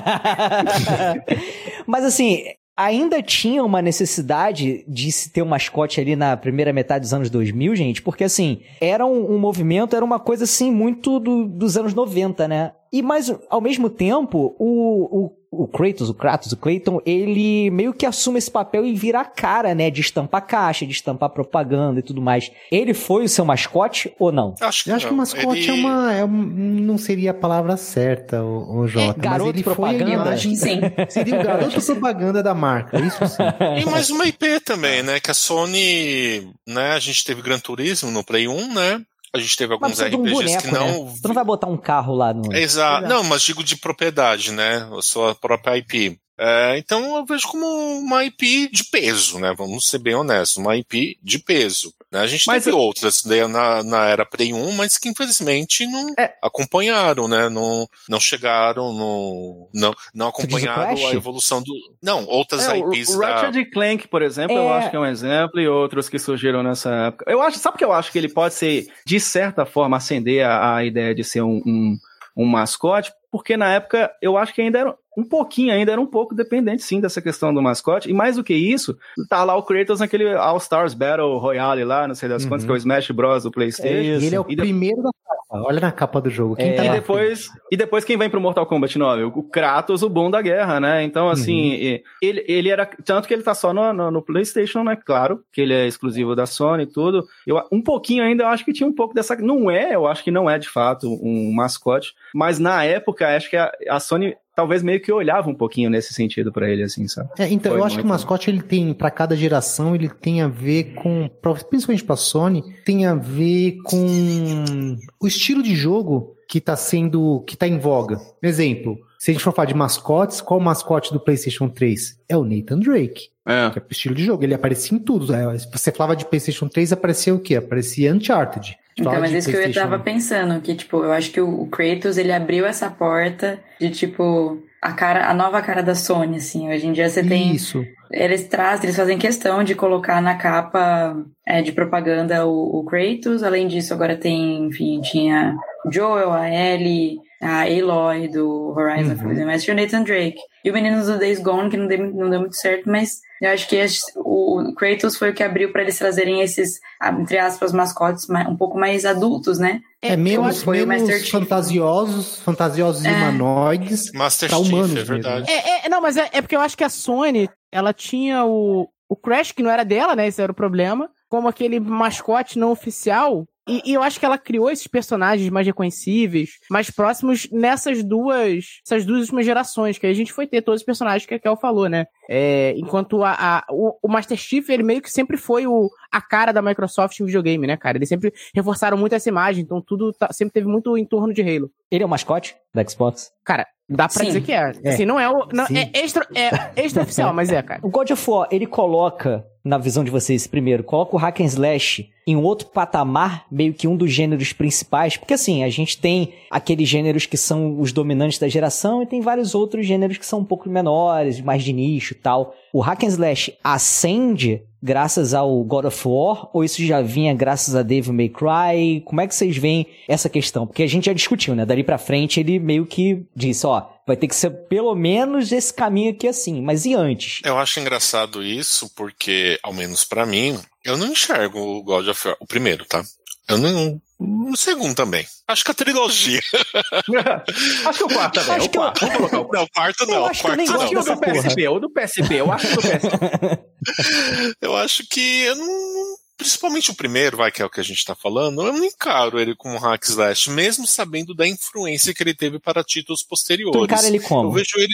Mas assim, ainda tinha uma necessidade de se ter um mascote ali na primeira metade dos anos 2000, gente, porque assim, era um, um movimento, era uma coisa assim muito do- dos anos 90, né? E mas ao mesmo tempo, o, o, o Kratos, o Kratos, o Clayton, ele meio que assume esse papel e vira a cara, né, de estampar caixa, de estampar propaganda e tudo mais. Ele foi o seu mascote ou não? Acho que, Eu acho que não. mascote Ele- é uma. é um- não seria a palavra certa, o, o Jota. mas garoto ele foi a propaganda? imagem- Sim. Seria o garoto propaganda da marca, isso sim. E mais uma IP também, né? Que a Sony, né? A gente teve Gran Turismo no Play 1, né? A gente teve alguns de um RPGs boneco, que não. né? Tu não vai botar um carro lá no... Exato. Não, mas digo de propriedade, né? A sua própria IP. É, então eu vejo como uma IP de peso, né? Vamos ser bem honestos, uma IP de peso. né? A gente Mas teve eu- outras né, na, na era Play 1, mas que infelizmente não É. acompanharam, né? Não, não chegaram, no, não, não o acompanharam a evolução do. Não, outras É, o, IPs o da. Ratchet Clank, por exemplo, eu É. acho que é um exemplo, e outros que surgiram nessa época. Eu acho, sabe que eu acho que ele pode ser, de certa forma, acender a, a ideia de ser um, um, um mascote, porque na época eu acho que ainda era um pouquinho, ainda era um pouco dependente sim dessa questão do mascote, e mais do que isso, tá lá o Kratos naquele All Stars Battle Royale lá, não sei das Uhum. quantas, que é o Smash Bros do Playstation. É isso. E ele é o E de- primeiro da capa. Olha na capa do jogo. Quem É. tá E na depois, e depois quem vem pro Mortal Kombat 9? O Kratos, o bom da guerra, né? Então, assim, e- ele, ele era. Tanto que ele tá só no, no, no PlayStation, né? Claro, que ele é exclusivo da Sony e tudo. Eu, um pouquinho ainda, eu acho que tinha um pouco dessa. Não é, eu acho que não é de fato um mascote, mas na época, acho que a, a Sony talvez meio que olhava um pouquinho nesse sentido pra ele, assim, sabe? É, então, Foi eu acho que o mascote ele tem, pra cada geração, ele tem a ver com, principalmente pra Sony, tem a ver com o estilo de jogo que tá sendo, que tá em voga. Exemplo, se a gente for falar de mascotes, qual o mascote do PlayStation 3? É o Nathan Drake, É. que é pro estilo de jogo, ele aparecia em tudo. É, se você falava de PlayStation 3, aparecia o quê? Aparecia Uncharted. Então, mas de isso que eu PlayStation- tava pensando, que, tipo, eu acho que o Kratos, ele abriu essa porta de, tipo, a cara, a nova cara da Sony, assim. Hoje em dia você tem... Isso. Eles trazem, eles fazem questão de colocar na capa é, de propaganda o, o Kratos. Além disso, agora tem, enfim, tinha Joel, a Ellie, a Aloy do Horizon Uhum. Forbidden West e o Nathan Drake. E o menino do Days Gone, que não deu, não deu muito certo, mas eu acho que esse- o Kratos foi o que abriu para eles trazerem esses, entre aspas, mascotes ma- um pouco mais adultos, né? É, eu menos, foi o menos Master Chief. fantasiosos, fantasiosos É. humanoides. Master Pra Chief, humanos é mesmo. verdade. É, é, não, mas é, é porque eu acho que a Sony, ela tinha o, o Crash, que não era dela, né? Esse era o problema. Como aquele mascote não oficial. E, e eu acho que ela criou esses personagens mais reconhecíveis, mais próximos nessas duas, essas duas últimas gerações, que aí a gente foi ter todos os personagens que a Kel falou, né? É, enquanto a, a- o, o Master Chief, ele meio que sempre foi o, a cara da Microsoft em videogame, né, cara? Eles sempre reforçaram muito essa imagem, então tudo tá- sempre teve muito em torno de Halo. Ele é o mascote da Xbox? Cara, dá pra Sim. dizer que é. É. Assim, não é o. Não, Sim. é extra, é extra oficial, mas é, cara. O God of War, ele coloca, na visão de vocês primeiro, coloca o hack and slash em outro patamar, meio que um dos gêneros principais, porque assim, a gente tem aqueles gêneros que são os dominantes da geração e tem vários outros gêneros que são um pouco menores, mais de nicho e tal. O hack and slash ascende graças ao God of War ou isso já vinha graças a Devil May Cry? Como é que vocês veem essa questão? Porque a gente já discutiu, né? Dali pra frente ele meio que disse, ó, vai ter que ser pelo menos esse caminho aqui assim, mas e antes? Eu acho engraçado isso porque, ao menos pra mim, eu não enxergo o God of War, o primeiro, tá? Eu não. O segundo também. Acho que a trilogia. acho que o quarto também. Acho o que eu- quarto. Vamos colocar o quarto. Não, o quarto Eu não. O acho que eu quarto nem Acho não. que o dessa do porra. PSP, ou do PSP, eu acho que do PSP. Eu acho que eu não. Principalmente o primeiro, vai, que é o que a gente tá falando, eu não encaro ele como um hack slash, mesmo sabendo da influência que ele teve para títulos posteriores. Tu encara ele Eu como? vejo ele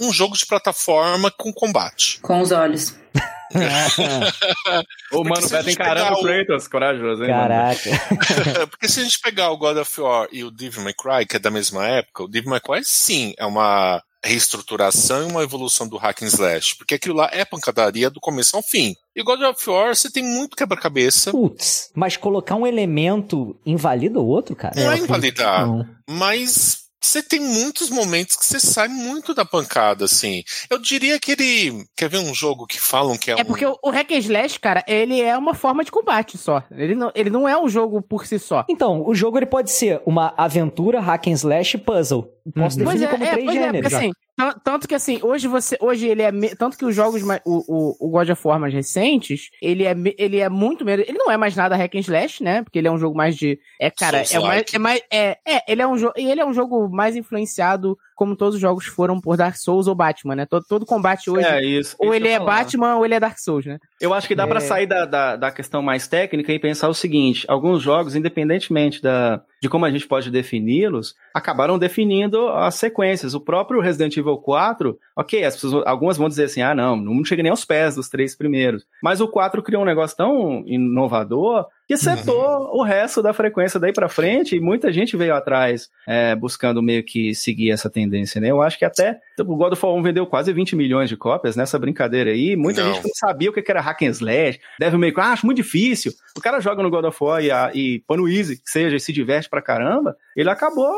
um jogo de plataforma com combate. Com os olhos. O Mano Beto encarando o Kratos, corajoso, hein? Caraca. Porque se a gente pegar o God of War e o Devil May Cry, que é da mesma época, o Devil May Cry sim é uma reestruturação e uma evolução do hack and slash, porque aquilo lá é pancadaria do começo ao fim. E God of War você tem muito quebra-cabeça, Putz, mas colocar um elemento invalida o outro, cara? não é que invalidar, não. mas você tem muitos momentos que você sai muito da pancada, assim. Eu diria que ele. Quer ver um jogo que falam que é, É um. porque o, o Hack and Slash, cara, ele é uma forma de combate só. Ele não, ele não é um jogo por si só. Então, o jogo ele pode ser uma aventura, hack and slash e puzzle. Posso Uhum. definir Pois é, como é, três pois é, gêneros. porque assim, tan- tanto que assim, hoje você, hoje ele é, me- tanto que os jogos, mais- o, o, o God of War mais recentes, ele é, ele é muito menos, ele não é mais nada hack and slash, né, porque ele é um jogo mais de, é, cara, é mais, é mais, é, é, ele é um jogo, e ele é um jogo mais influenciado, como todos os jogos foram por Dark Souls ou Batman, né, todo, todo combate hoje, É isso. ou isso ele é falar. Batman ou ele é Dark Souls, né. Eu acho que dá É. sair da, da, da questão mais técnica e pensar o seguinte: alguns jogos, independentemente da, de como a gente pode defini-los, acabaram definindo as sequências. O próprio Resident Evil 4, ok, as pessoas, algumas vão dizer assim: ah, não, não chega nem aos pés dos três primeiros. Mas o 4 criou um negócio tão inovador que setou o resto da frequência daí pra frente e muita gente veio atrás é, buscando meio que seguir essa tendência, né? Eu acho que até o God of War 1 vendeu quase 20 milhões de cópias nessa brincadeira aí. Muita Não. gente não sabia o que que era hack and slash, Devil May Cry, ah, acho muito difícil. O cara joga no God of War e, a- e põe no easy, que seja, e se diverte pra caramba, ele acabou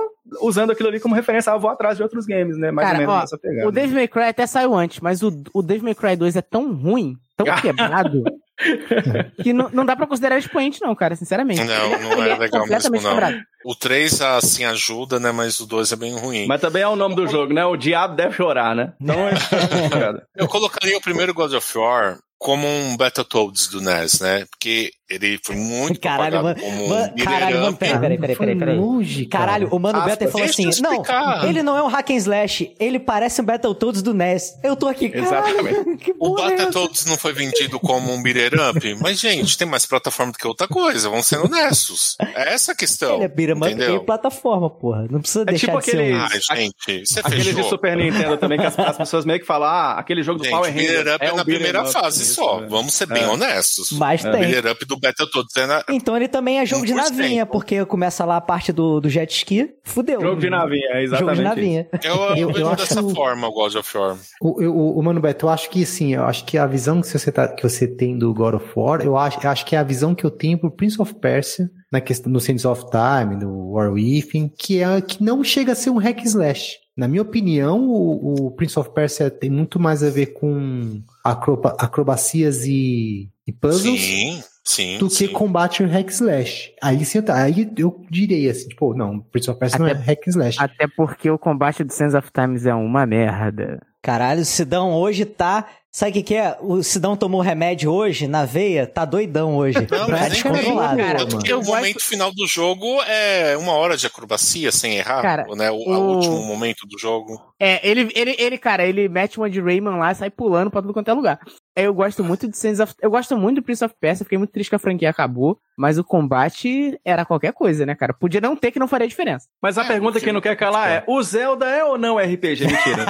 usando aquilo ali como referência, ah, vou atrás de outros games, né? Mais Cara, ou menos ó, nessa pegada. O Devil May Cry até saiu antes, mas o, o Devil May Cry 2 é tão ruim, tão quebrado, que não, não dá pra considerar expoente não, cara, sinceramente. Não, não ele é legal mesmo, não. quebrado. O 3, assim, ajuda, né? Mas o 2 é bem ruim. Mas também é o nome do jogo, né? O diabo deve chorar, né? Então é. Eu colocaria o primeiro God of War como um Battletoads do NES, né? Porque ele foi muito Caralho, mano, como um mano, caralho, mano, peraí, peraí, peraí, peraí, peraí. Longe, cara. Caralho, o Mano Aspas. Falou assim: não, ele não é um hack and slash, ele parece um Battletoads do NES. Eu tô aqui, caralho, Exatamente. que O é? Battletoads não foi vendido como um beat'em up, mas, gente, tem mais plataforma do que outra coisa, vamos ser honestos. É essa a questão. Ele é beat'em up e plataforma, porra. Não precisa É deixar tipo de ser um... aquele- Ai, gente, você Aqueles de fechou. Super Nintendo também, que as, as pessoas meio que falam, ah, aquele jogo do Gente, Power beat'em Rangers. up é, um na primeira up, fase isso, só. é. Vamos ser bem É. honestos. Mas O tem. beat'em up do Battletoads é na... Então ele também é jogo de 1%. navinha, porque começa lá a parte do, do jet ski, fudeu. Jogo de navinha, é Jogo de exatamente. navinha. Eu, eu, Eu- vejo eu acho dessa o- forma o God of War. O, o, o Mano Beto, eu acho que sim, eu acho que a visão que você, tá, que você tem do God of War, eu acho, eu acho que é a visão que eu tenho pro Prince of Persia, na questão do Sands of Time, do War Within, que é que não chega a ser um hack slash. Na minha opinião, o, o Prince of Persia tem muito mais a ver com acroba- acrobacias e, e puzzles Sim, sim. do sim. que combate em hack slash. Aí, sim, aí eu direi assim, tipo, não, Prince of Persia não é Até- hack slash. Até porque o combate do Sands of Times é uma merda. Caralho, o Sidão hoje tá. Sabe o que, que é? O Sidão tomou remédio hoje na veia, tá doidão hoje. Não, tá mas nem descontrolado. cara. Tanto que Eu o momento final do jogo é uma hora de acrobacia sem errar, Cara, né? O, o o- último momento do jogo. É, ele, ele, ele, cara, ele mete uma de Rayman lá e sai pulando pra tudo quanto é lugar. É, Eu gosto muito de Sands of... Eu gosto muito do Prince of Persia, fiquei muito triste que a franquia acabou, mas o combate era qualquer coisa, né, cara? Podia não ter que não faria diferença. Mas a É, pergunta que não quer calar é: o Zelda é ou não RPG? Mentira.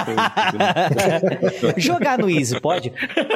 Jogar no Easy, pode?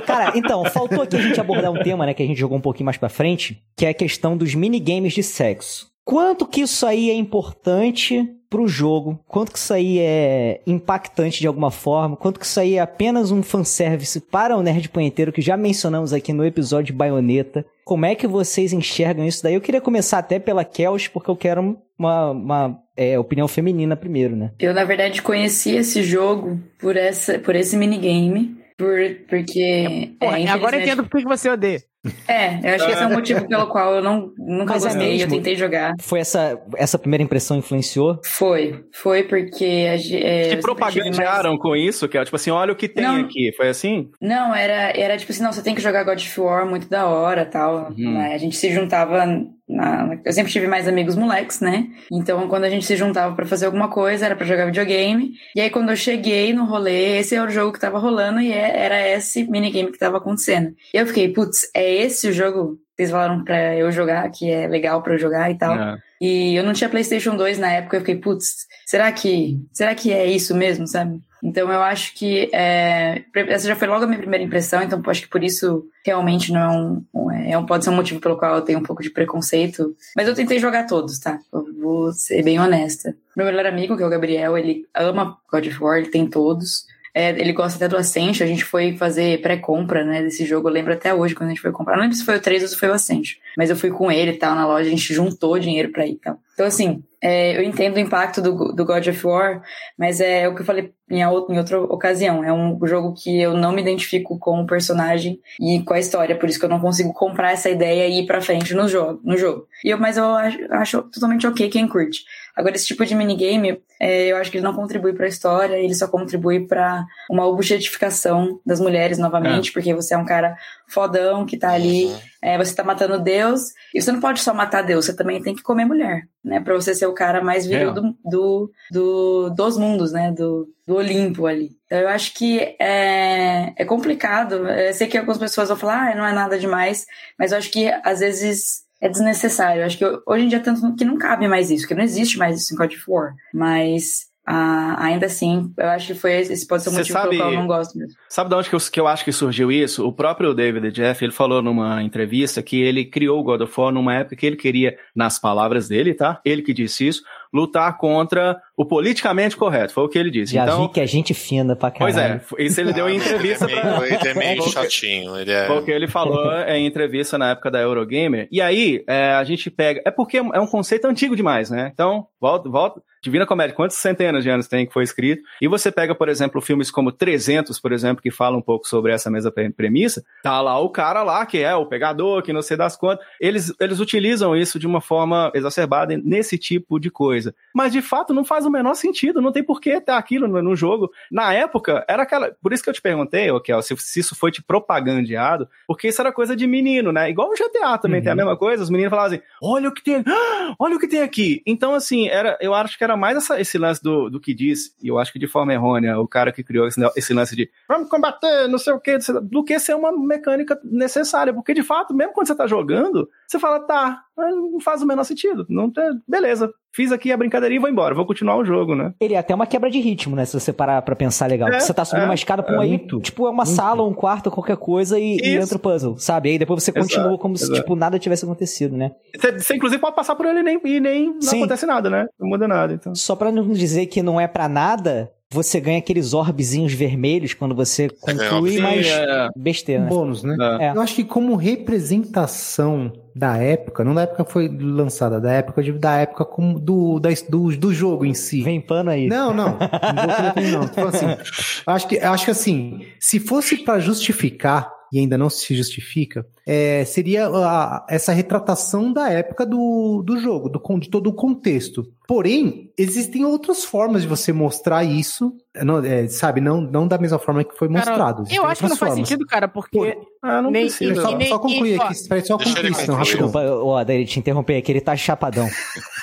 Cara, então, faltou aqui a gente abordar um tema, né, que a gente jogou um pouquinho mais pra frente, que é a questão dos minigames de sexo. Quanto que isso aí é importante pro jogo? Quanto que isso aí é impactante de alguma forma? Quanto que isso aí é apenas um fanservice para o Nerd Punheteiro, que já mencionamos aqui no episódio de Baioneta? Como é que vocês enxergam isso daí? Eu queria começar até pela Kels, porque eu quero uma, uma é, opinião feminina primeiro, né? Eu, na verdade, conheci esse jogo por, essa, por esse minigame. Por, porque. Porra, é, agora eu entendo por que você odeia. É, eu acho que esse é o motivo pelo qual eu não, nunca Mas é gostei. mesmo? eu tentei jogar. Foi essa, essa primeira impressão influenciou? Foi. Foi porque. É, Te propagandearam com isso, que é tipo assim: olha o que tem Não. aqui. Foi assim? Não, era, era tipo assim, não, você tem que jogar God of War, muito da hora tal. Uhum. né? A gente se juntava na- eu sempre tive mais amigos moleques, né? Então, quando a gente se juntava pra fazer alguma coisa, era pra jogar videogame. E aí, quando eu cheguei no rolê, esse era o jogo que tava rolando e é- era esse minigame que tava acontecendo. E eu fiquei, putz, é esse o jogo que vocês falaram pra eu jogar, que é legal pra eu jogar e tal. É. E eu não tinha PlayStation 2 na época, eu fiquei, putz, será que, será que é isso mesmo, sabe? Então eu acho que é, essa já foi logo a minha primeira impressão, então acho que por isso realmente não é um, um- é um pode ser um motivo pelo qual eu tenho um pouco de preconceito. Mas eu tentei jogar todos, tá? Vou ser bem honesta. Meu melhor amigo, que é o Gabriel, ele ama God of War, ele tem todos. É, ele gosta até do Ascension, a gente foi fazer pré-compra, né, desse jogo, eu lembro até hoje quando a gente foi comprar. Não lembro se foi o 3 ou se foi o Ascension, mas eu fui com ele e tal, na loja, a gente juntou dinheiro pra ir e tal. Então, assim, é, eu entendo o impacto do, do God of War, mas é o que eu falei em, a outra, ocasião. É um jogo que eu não me identifico com o personagem e com a história, por isso que eu não consigo comprar essa ideia e ir pra frente no jogo. No jogo. E eu, mas eu acho, acho totalmente ok quem curte. Agora, esse tipo de minigame, é, eu acho que ele não contribui pra história, ele só contribui pra uma objetificação das mulheres novamente, porque você é um cara fodão que tá ali, Uhum. é, você tá matando Deus, e você não pode só matar Deus, você também tem que comer mulher, né? Pra você ser o cara mais viril É. do, do, do- dos mundos, né? Do, do Olimpo ali. Então eu acho que é, é complicado. Eu sei que algumas pessoas vão falar, ah, não é nada demais, mas eu acho que às vezes é desnecessário. Eu acho que hoje em dia tanto que não cabe mais isso, que não existe mais isso em God of War. Mas ah, ainda assim, eu acho que foi esse pode ser o Você motivo sabe- pelo qual eu não gosto mesmo. Sabe de onde que eu, que eu acho que surgiu isso? O próprio David Jeff, ele falou numa entrevista que ele criou o God of War numa época que ele queria, nas palavras dele, tá? Ele que disse isso, lutar contra o politicamente correto. Foi o que ele disse. Já então, vi que é gente fina pra pois caralho. é, isso ele deu em entrevista ele é pra... meio, ele é meio Porque- chatinho. Ele é... Foi o que ele falou em entrevista na época da Eurogamer. E aí, é, a gente pega. É porque é um conceito antigo demais, né? Então, volta, volta. Divina Comédia, quantas centenas de anos tem que foi escrito? E você pega, por exemplo, filmes como 300, por exemplo, que falam um pouco sobre essa mesma pre- premissa. Tá lá o cara lá, que é o pegador, que não sei das quantas. Eles, eles utilizam isso de uma forma exacerbada nesse tipo de coisa. Mas, de fato, não faz o menor sentido. Não tem por que ter aquilo no, no jogo. Na época, era aquela. Por isso que eu te perguntei, ô, Kel, se, se isso foi te propagandeado, porque isso era coisa de menino, né? Igual o GTA também Uhum. tem a mesma coisa, os meninos falavam assim: olha o que tem, ah, olha o que tem aqui. Então, assim, era, eu acho que era mais essa- esse lance do, do que diz, e eu acho que de forma errônea, o cara que criou esse, esse lance de vamos combater, não sei o que, do que ser uma mecânica necessária. Porque, de fato, mesmo quando você tá jogando, você fala, tá, não faz o menor sentido. Não tem, beleza, fiz aqui a brincadeirinha e vou embora, vou continuar o jogo, né? Ele é até uma quebra de ritmo, né? Se você parar pra pensar legal. É, você tá subindo é, uma escada pra um é aí, muito, tipo, é uma sala, um quarto, qualquer coisa e, e entra o puzzle, sabe? Aí depois você Exato, continua como se, exato. tipo, nada tivesse acontecido, né? Você, você, inclusive, pode passar por ele e nem, e nem não Sim. acontece nada, né? Não muda nada, então. Só pra não dizer que não é pra nada, você ganha aqueles orbezinhos vermelhos quando você conclui, Sim, mas é. besteira, né? bônus, né? É. É. Eu acho que como representação da época, não da época que foi lançada, da época de, da época como do, da, do, do jogo em si. Vem pano aí. Não, não. Não vou não. Assim, acho que, acho que assim, se fosse pra justificar, e ainda não se justifica, é, seria a- essa retratação da época do, do jogo, do, de todo o contexto. Porém, existem outras formas de você mostrar isso, não, é, sabe? Não, não da mesma forma que foi Cara, mostrado. Eu acho que não outras faz formas. sentido, cara, porque. Pô, Ah, não Nem- precisa. Só, nem- só concluir e aqui, espera só concluir, senão, concluir. rapidão. Desculpa, ó, Adri, te interromper aqui, ele tá chapadão.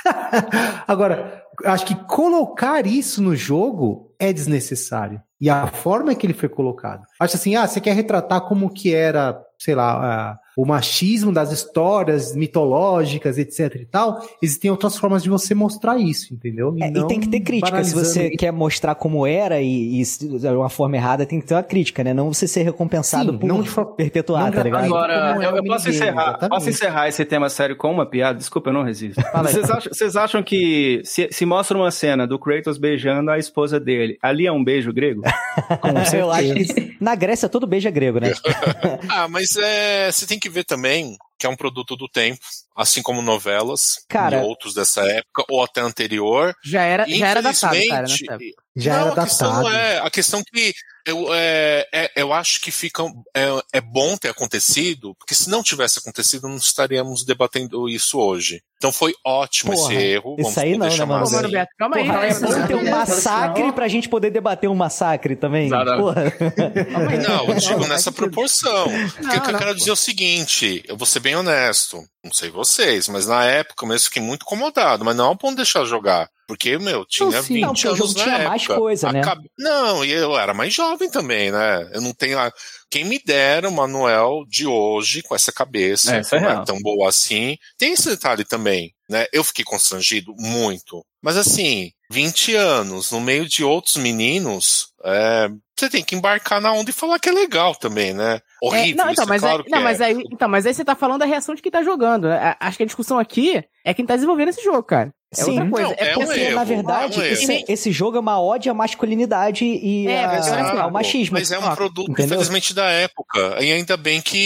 Agora, acho que colocar isso no jogo é desnecessário. E a forma que ele foi colocado. Acho assim, ah, você quer retratar como que era, sei lá, o machismo das histórias mitológicas, etc e tal. Existem outras formas de você mostrar isso, entendeu? É, e não tem que ter crítica. Se você isso. quer mostrar como era e, e de uma forma errada, tem que ter uma crítica, né? Não você ser recompensado Sim, por não perpetuar, não tá ligado? Agora, é eu, eu posso, minigame, encerrar, posso encerrar esse tema sério com uma piada? Desculpa, eu não resisto. Vocês acham, vocês acham que se, se mostra uma cena do Kratos beijando a esposa dele, ali é um beijo grego? Eu acho que na Grécia todo beijo é grego, né? Ah, mas é, você tem que ver também que é um produto do tempo, assim como novelas Cara- e outros dessa época, ou até anterior. Já era, já era datado, cara, Infelizmente, nessa época. Já não, era a questão datado. é. A questão que eu, é, é- eu acho que fica, é, é bom ter acontecido, porque se não tivesse acontecido, não estaríamos debatendo isso hoje. Então foi ótimo Porra, esse erro. isso vamos aí não, né, mano? Assim. Beto, calma aí. Porra, é cara. bom ter um Não, massacre pra gente poder debater um massacre também. Exatamente. Porra. Aí. Não, eu digo nessa proporção. Porque o que eu não, quero pô. dizer é o seguinte, eu vou ser bem honesto, não sei vocês, mas na época mesmo fiquei muito incomodado, mas não ao ponto de deixar jogar. Porque, meu, tinha Não, sim, 20 não, porque o anos jogo na tinha época. mais coisa, né? Acab- Não, e eu era mais jovem também, né? Eu não tenho. A... Quem me dera o Manuel de hoje, com essa cabeça, É, é não é tão boa assim. Tem esse detalhe também, né? Eu fiquei constrangido muito. Mas assim, 20 anos, no meio de outros meninos, é, você tem que embarcar na onda e falar que é legal também, né? É, Horrível, não, então, isso é mas, claro aí, que não, é. mas aí, então, mas aí você tá falando da reação de quem tá jogando. A- Acho que a discussão aqui é quem tá desenvolvendo esse jogo, cara. É Sim. outra coisa. Não, é é porque, um erro, na verdade, é um esse, esse jogo é uma ode à masculinidade e É, a- ao machismo. Mas é um Ó, produto, entendeu? infelizmente, da época. E ainda bem que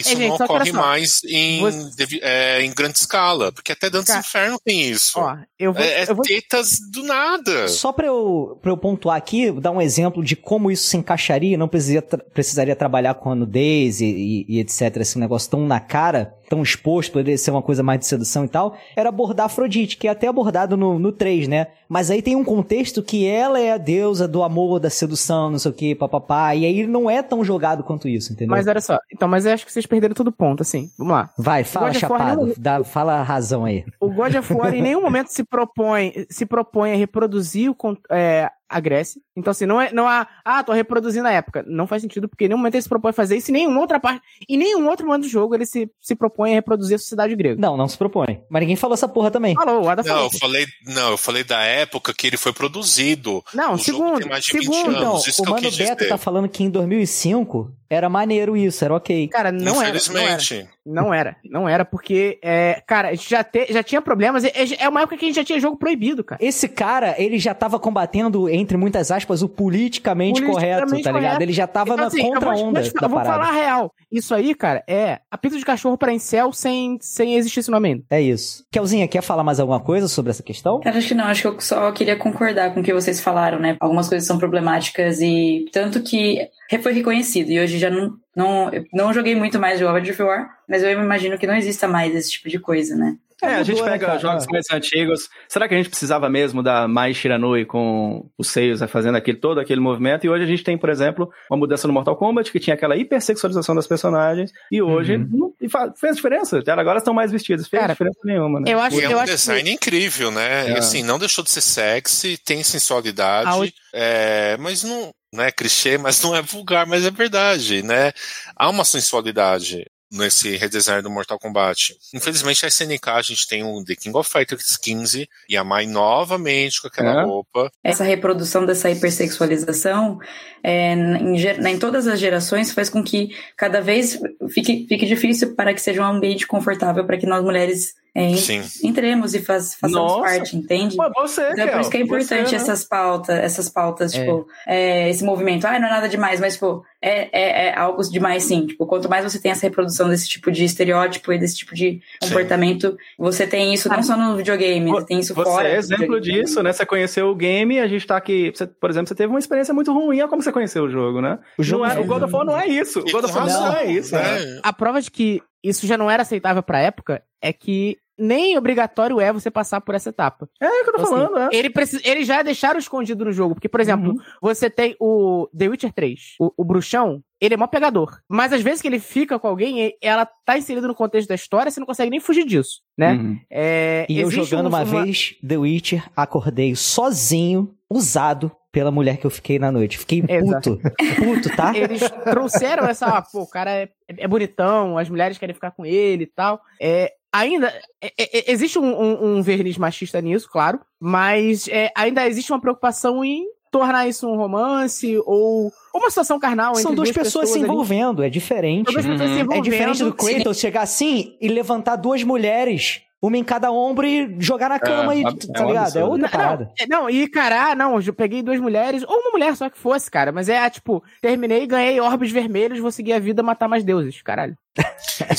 isso É, gente, não ocorre mais em, você- é, em grande escala. Porque até Dantes Cara, Inferno tem isso. ó, eu vou, é é eu vou tetas do nada. Só pra eu, pra eu pontuar aqui, dar um exemplo de como isso se encaixaria, não precisaria, tra- precisaria trabalhar com a nudez e, e, e etc, esse negócio tão na cara, tão exposto, poderia ser uma coisa mais de sedução e tal, era abordar Afrodite, que é até abordado no, no 3, né? Mas aí tem um contexto que ela é a deusa do amor, da sedução, não sei o que, papapá, e aí não é tão jogado quanto isso, entendeu? Mas olha só, então, mas eu acho que vocês perderam todo ponto, assim. Vamos lá. Vai, fala, War chapado, dá, fala a razão aí. O God of War em nenhum momento se propõe, se propõe a reproduzir o, é, a Grécia. Então, assim, não é, não há, ah, tô reproduzindo a época. Não faz sentido, porque em nenhum momento ele se propõe a fazer isso, em nenhuma outra parte, em nenhum outro momento do jogo ele se, se propõe a reproduzir a sociedade grega. Não, não se propõe. Mas ninguém falou essa porra também. Falou, o Ada Não, falou. eu falei, não, eu falei da época que ele foi produzido. Não, o segundo, tem mais de 20 segundo. anos. Então, o Mano Beto dizer. tá falando que em 2005 era maneiro isso, era ok. Cara, não era, não era. Infelizmente. Não era, não era, porque, é, cara, a gente já, te, já tinha problemas. É, é uma época que a gente já tinha jogo proibido, cara. Esse cara, ele já tava combatendo, entre muitas aspas, o politicamente, correto, Politicamente tá ligado? correto. Ele já tava Então, na assim, eu vou contra-onda vou te- da Eu vou parada. falar a real. Isso aí, cara, é a pizza de cachorro pra incel sem, sem existir esse nome ainda. É isso. Kelzinha, quer falar mais alguma coisa sobre essa questão? Cara, acho que não, acho que eu só queria concordar com o que vocês falaram, né? Algumas coisas são problemáticas e tanto que foi reconhecido e hoje já não, não, não joguei muito mais de God of War, mas eu imagino que não exista mais esse tipo de coisa, né? É, a gente Mudou, né, pega cara? jogos mais antigos. Será que a gente precisava mesmo da Mai Shiranui com os seios né, fazendo aquele, todo aquele movimento? E hoje a gente tem, por exemplo, uma mudança no Mortal Kombat que tinha aquela hipersexualização das personagens. E hoje Uhum. não- e fez diferença. Agora estão mais vestidas. Fez Cara, diferença nenhuma, né? Eu acho, E é eu um acho design incrível, né? E É. assim, não deixou de ser sexy, tem sensualidade, Ah, é, mas não, não é clichê, mas não é vulgar, mas é verdade, né? Há uma sensualidade nesse redesign do Mortal Kombat. Infelizmente, a SNK, a gente tem o The King of Fighters 15 e a Mai novamente com aquela É. roupa. Essa reprodução dessa hipersexualização é, em, ge- em todas as gerações faz com que cada vez fique, fique difícil para que seja um ambiente confortável para que nós mulheres é, en- Sim. entremos e faz, façamos Nossa. parte, entende? Pô, você, Então é por isso que é importante você, né? essas pautas, essas pautas, É. tipo, é, esse movimento, ah, não é nada demais, mas, tipo, é, é, é algo demais sim. Tipo, quanto mais você tem essa reprodução desse tipo de estereótipo e desse tipo de Sim. comportamento, você tem isso não só no videogame, Vo- você tem isso Você fora. é do exemplo disso, né? Você conheceu o game, a gente tá aqui. Você, por exemplo, você teve uma experiência muito ruim. Olha como você conheceu o jogo, né? O jogo Não é- é- o God of War não é isso. O God of War não razão, é isso, né? A prova de que isso já não era aceitável pra época é que nem obrigatório é você passar por essa etapa. É o que eu tô Então, falando, né? Ele precisa, eles já deixaram escondido no jogo, porque por exemplo, Uhum. você tem o The Witcher 3, o, o bruxão, ele é mó pegador. Mas às vezes que ele fica com alguém, ela tá inserida no contexto da história, você não consegue nem fugir disso, né? Uhum. É, E eu jogando um- uma, vez The Witcher, acordei sozinho, usado pela mulher que eu fiquei na noite. Fiquei Exato. puto. Puto, tá? Eles trouxeram essa, ah, pô, o cara é, é bonitão, as mulheres querem ficar com ele e tal. É, ainda é- é- existe um, um- um verniz machista nisso, claro, mas é, ainda existe uma preocupação em tornar isso um romance ou uma situação carnal São entre duas pessoas, se ali. envolvendo, é diferente. São duas pessoas se Uhum. É diferente do envolvendo. Kratos chegar assim e levantar duas mulheres, uma em cada ombro e jogar na cama, e, é tá um ligado? É outra Não, parada. é, não, e cara, não, eu peguei duas mulheres, ou uma mulher só que fosse, cara, mas é tipo, terminei, ganhei orbes vermelhos, vou seguir a vida, matar mais deuses, caralho.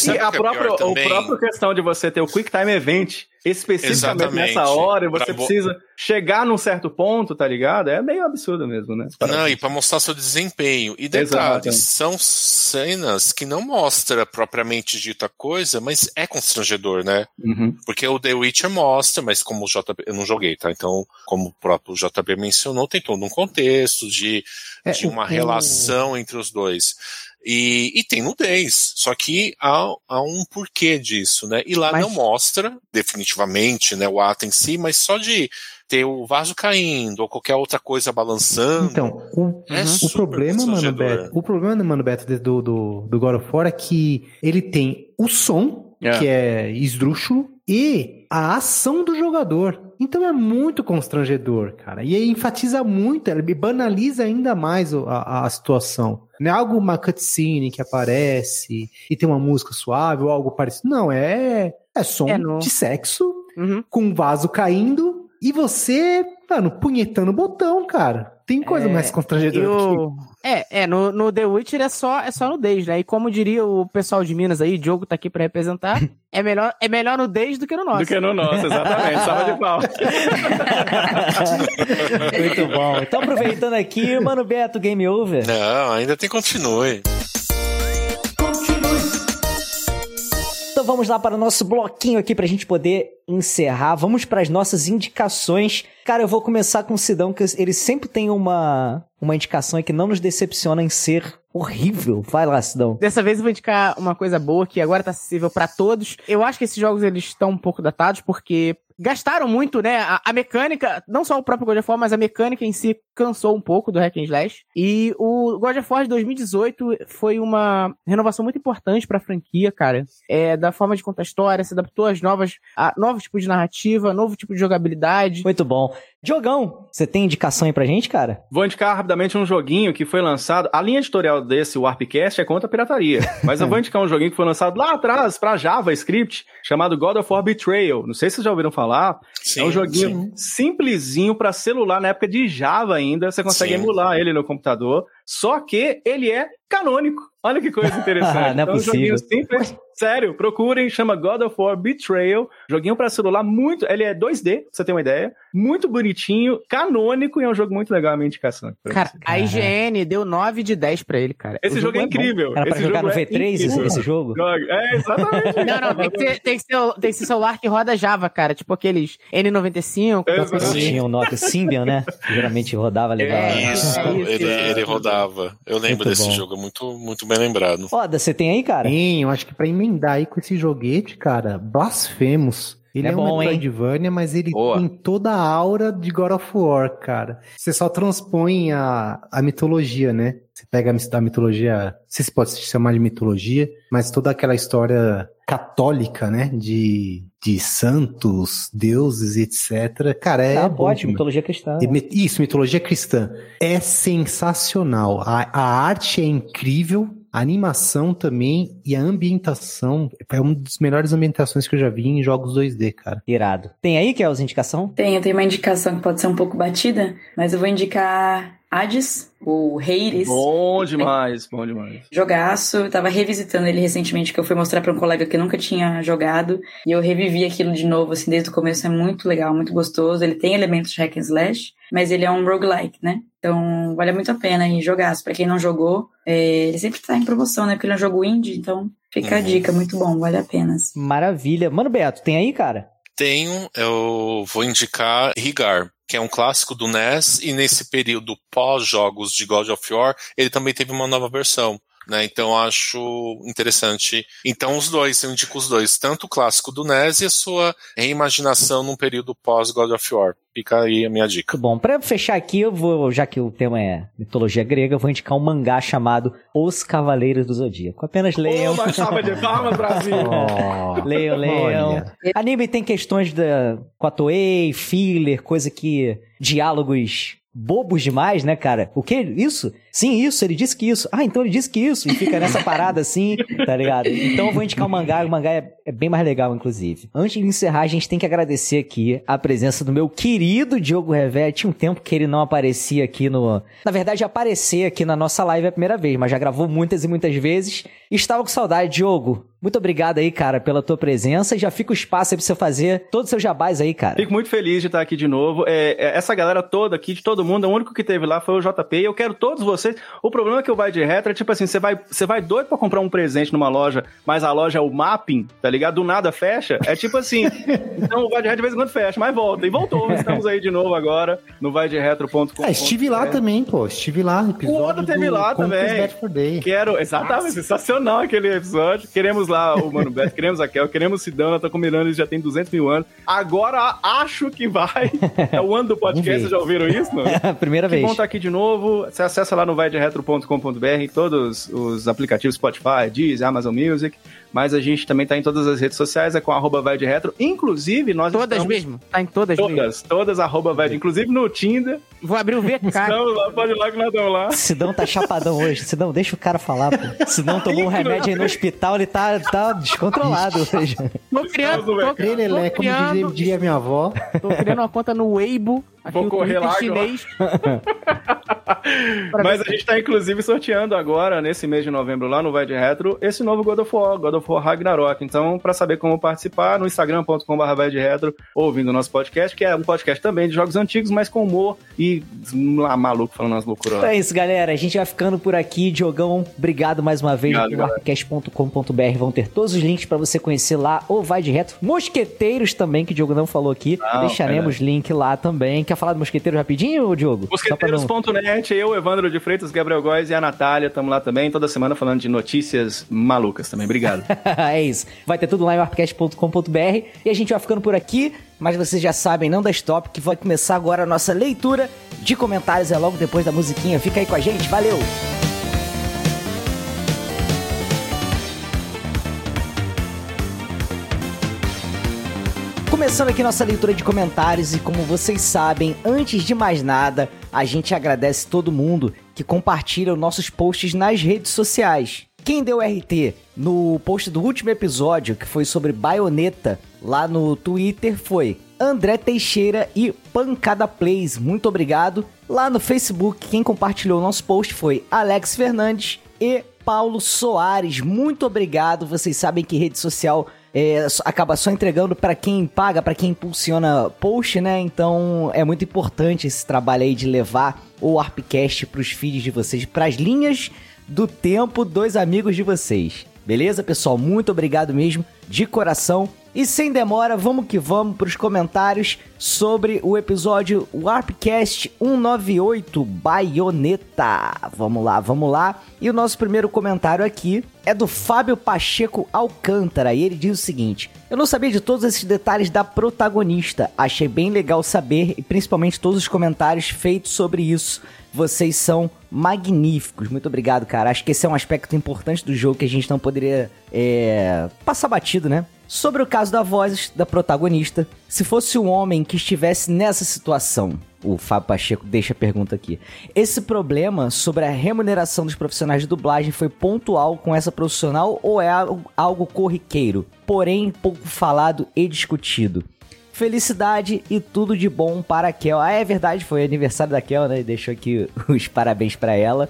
E a é própria, o também? próprio questão de você ter o Quick Time Event especificamente Exatamente. nessa hora e você Pra precisa chegar num certo ponto, tá ligado? É meio absurdo mesmo, né? Não, e para mostrar seu desempenho. E detalhes, Exato. são cenas que não mostra propriamente dita coisa, mas é constrangedor, né? Uhum. Porque o The Witcher mostra, mas como o JB, eu não joguei, tá? Então, como o próprio JB mencionou, tem todo um contexto de, É, de uma o- relação entre os dois. E, e tem nudez. Só que há, há um porquê disso, né? E lá Mas- não mostra, definitivamente, né, o ato em si, mas só de ter o vaso caindo ou qualquer outra coisa balançando. Então, o, É o super problema, mano. Beto, o problema, mano, Beto, do, do, do God of War é que ele tem o som, É. que é esdrúxulo, e a ação do jogador. Então é muito constrangedor, cara. E aí enfatiza muito, ele banaliza ainda mais o- a, a situação. Não é algo, uma cutscene que aparece e tem uma música suave ou algo parecido. Não, é, é som É, no- de sexo Uhum. com um vaso caindo e você, mano, punhetando o botão, cara. Tem coisa É, mais constrangedora que o... É, é, no, no The Witcher é só, é só nudez, né? E como diria o pessoal de Minas aí, Diogo tá aqui pra representar, é melhor, é melhor nudez do que no nosso. Do que no nosso, exatamente. Salva de pau. Muito bom. Então, aproveitando aqui, Mano Beto, game over. Não, ainda tem continue. Vamos lá para o nosso bloquinho aqui pra gente poder encerrar. Vamos para as nossas indicações. Cara, eu vou começar com o Sidão, que ele sempre tem uma, uma indicação que não nos decepciona em ser horrível. Vai lá, Sidão. Dessa vez eu vou indicar uma coisa boa que agora tá acessível pra todos. Eu acho que esses jogos eles estão um pouco datados porque gastaram muito, né? A, a mecânica, não só o próprio God of War, mas a mecânica em si cansou um pouco do Hack and Slash. E o God of War de 2018 foi uma renovação muito importante pra franquia, cara. É, da forma de contar a história, se adaptou às novas, a novo tipo de narrativa, novo tipo de jogabilidade. Muito bom. Diogão, você tem indicação aí pra gente, cara? Vou indicar rapidamente um joguinho que foi lançado. A linha editorial desse, o Warpcast, é contra a pirataria. Mas eu vou indicar um joguinho que foi lançado lá atrás para JavaScript, chamado God of War Betrayal. Não sei se vocês já ouviram falar. Sim, é um joguinho simplesinho para celular, na época de Java ainda. Você consegue Sim. emular ele no computador. Só que ele é canônico. Olha que coisa interessante. Não é então, um joguinho possível. simples. Sério, procurem, chama God of War Betrayal. Joguinho para celular muito. Ele é 2D, pra você ter uma ideia. Muito bonitinho, canônico e é um jogo muito legal a minha indicação. Cara, você. a IGN deu 9 de 10 pra ele, cara. Esse O jogo, é bom. incrível. Era pra esse jogar no jogo é V3 esse, incrível. esse jogo? Joga- É, exatamente. Não, não, tem que, ser, tem, que ser, tem que ser celular que roda Java, cara. Tipo aqueles N95. É, aquela coisa Sim. assim. Tinha o Nokia Symbian, né? Geralmente rodava legal. É, Isso, é isso, ele, é. ele rodava. Eu lembro Muito desse bom. jogo, muito, muito bem lembrado. Foda, você tem aí, cara? Tem, eu acho que pra emendar aí com esse joguete, cara, Blasphemous. Ele É é, bom, um hein? Metroidvania, mas ele Boa. tem toda a aura de God of War, cara. Você só transpõe a, a mitologia, né? Você pega a mitologia, não sei se pode se chamar de mitologia, mas toda aquela história católica, né? De, de santos, deuses, etc. Cara, é ah, bom pode, demais. mitologia cristã. Isso, mitologia cristã. É sensacional. A, a arte é incrível, a animação também e a ambientação. É uma das melhores ambientações que eu já vi em jogos 2D, cara. Irado. Tem aí, que é as indicação? Tenho, tenho uma indicação que pode ser um pouco batida, mas eu vou indicar Hades, o Hades. Bom demais, bom demais. Jogaço, eu tava revisitando ele recentemente, que eu fui mostrar pra um colega que nunca tinha jogado, e eu revivi aquilo de novo, assim, desde o começo, é muito legal, muito gostoso, ele tem elementos de hack and slash, mas ele é um roguelike, né? Então, vale muito a pena aí jogar, pra quem não jogou, é, ele sempre tá em promoção, né? Porque ele é um jogo indie, então fica a Uhum. dica, muito bom, vale a pena. assim. Maravilha. Mano, Beto, tem aí, cara? Tenho, eu vou indicar Rigar, que é um clássico do NES, e nesse período pós-jogos de God of War, ele também teve uma nova versão. Né, então acho interessante. Então os dois, eu indico os dois, tanto o clássico do NES e a sua reimaginação num período pós God of War. Fica aí a minha dica. Muito bom. Pra fechar aqui, eu vou, já que o tema é mitologia grega, eu vou indicar um mangá chamado Os Cavaleiros do Zodíaco. Apenas leiam. Uma chave de palmas, Brasil! Leiam, leiam. Olha. Anime tem questões da, com a Toei, filler, coisa que. diálogos bobos demais, né, cara? O que? Isso? Sim, isso, ele disse que isso. Ah, então ele disse que isso. E fica nessa parada assim, tá ligado? Então eu vou indicar o mangá, o mangá é, é bem mais legal, inclusive. Antes de encerrar, a gente tem que agradecer aqui a presença do meu querido Diogo Revé. Tinha um tempo que ele não aparecia aqui no. Na verdade, aparecer aqui na nossa live é a primeira vez, mas já gravou muitas e muitas vezes. Estava com saudade, Diogo. Muito obrigado aí, cara, pela tua presença. Já fica o espaço aí pra você fazer todos os seus jabás aí, cara. Fico muito feliz de estar aqui de novo. É, é, essa galera toda aqui, de todo mundo, o único que teve lá foi o JP. E eu quero todos vocês vocês. O problema é que o Vai de Retro é tipo assim, você vai, você vai doido pra comprar um presente numa loja, mas a loja é o mapping, tá ligado? Do nada fecha. É tipo assim. então o Vai de Retro de vez em quando fecha, mas volta. E voltou. Estamos aí de novo agora no vaideretro.com. Ah, estive lá também, pô. Estive lá episódio. O outro teve lá também. Quero, exatamente, sensacional aquele episódio. Queremos lá o Mano Beto, queremos a Kel, queremos o Sidão, tô combinando, ele já tem 200 mil anos. Agora acho que vai. É o ano do podcast, vocês já ouviram isso? Não? Primeira que vez. bom estar aqui de novo. Você acessa lá no vaideretro.com.br todos os aplicativos Spotify, Deezer, Amazon Music. Mas a gente também tá em todas as redes sociais, é com arroba vai de retro. Inclusive, nós Todas estamos... mesmo? Tá em todas, Todas, mesmo? todas arroba vai de... Inclusive no Tinder. Vou abrir o VK. Estamos lá, pode ir lá que nós estamos lá. Sidão tá chapadão hoje. Sidão, deixa o cara falar, pô. Sidão tomou um remédio aí no hospital, ele tá, tá descontrolado hoje. Tô criando, tô, tô, Trelelé, como diria, criando, diria minha avó. tô criando uma conta no Weibo. Aqui Vou correr lá chinês. Pra Mas a gente tá inclusive sorteando agora, nesse mês de novembro, lá no Vai de Retro, esse novo God of War, God of War Ragnarok. Então, pra saber como participar, no instagram.com.br vai de retro, ouvindo o nosso podcast, que é um podcast também de jogos antigos, mas com humor e lá maluco falando umas loucuras. Então é isso, galera. A gente vai ficando por aqui. Diogão, obrigado mais uma vez arcast.com.br. Vão ter todos os links pra você conhecer lá ou vai de retro. Mosqueteiros também, que o Diogo não falou aqui. Não, Deixaremos link lá também. Quer falar do Mosqueteiro rapidinho, Diogo? Mosqueteiros.net, eu, Evandro de Freitas, Gabriel Góes e a Natália, estamos lá também, toda semana falando de notícias malucas também. Obrigado. é isso. Vai ter tudo lá em arcast.com.br e a gente vai ficando por aqui, mas vocês já sabem, não dá stop, que vai começar agora a nossa leitura de comentários, é logo depois da musiquinha. Fica aí com a gente, valeu! Começando aqui nossa leitura de comentários e como vocês sabem, antes de mais nada, a gente agradece todo mundo que compartilha os nossos posts nas redes sociais. Quem deu RT no post do último episódio, que foi sobre baioneta, lá no Twitter, foi André Teixeira e Pancada Plays. Muito obrigado. Lá no Facebook, quem compartilhou o nosso post foi Alex Fernandes e Paulo Soares. Muito obrigado. Vocês sabem que rede social é, acaba só entregando para quem paga, para quem impulsiona post, né? Então é muito importante esse trabalho aí de levar o Arpcast pros feeds de vocês, pras linhas do tempo dos amigos de vocês. Beleza, pessoal? Muito obrigado mesmo, de coração. E sem demora, vamos que vamos para os comentários sobre o episódio Warpcast 198 Baioneta. Vamos lá, vamos lá. E o nosso primeiro comentário aqui é do Fábio Pacheco Alcântara. E ele diz o seguinte: Eu não sabia de todos esses detalhes da protagonista. Achei bem legal saber e principalmente todos os comentários feitos sobre isso. Vocês são magníficos. Muito obrigado, cara. Acho que esse é um aspecto importante do jogo que a gente não poderia é, passar batido, né? Sobre o caso da voz da protagonista, se fosse um homem que estivesse nessa situação, o Fábio Pacheco deixa a pergunta aqui. Esse problema sobre a remuneração dos profissionais de dublagem foi pontual com essa profissional ou é algo, corriqueiro, porém pouco falado e discutido? Felicidade e tudo de bom para a Kel. Ah, é verdade, foi aniversário da Kel, né? Deixou aqui os parabéns para ela.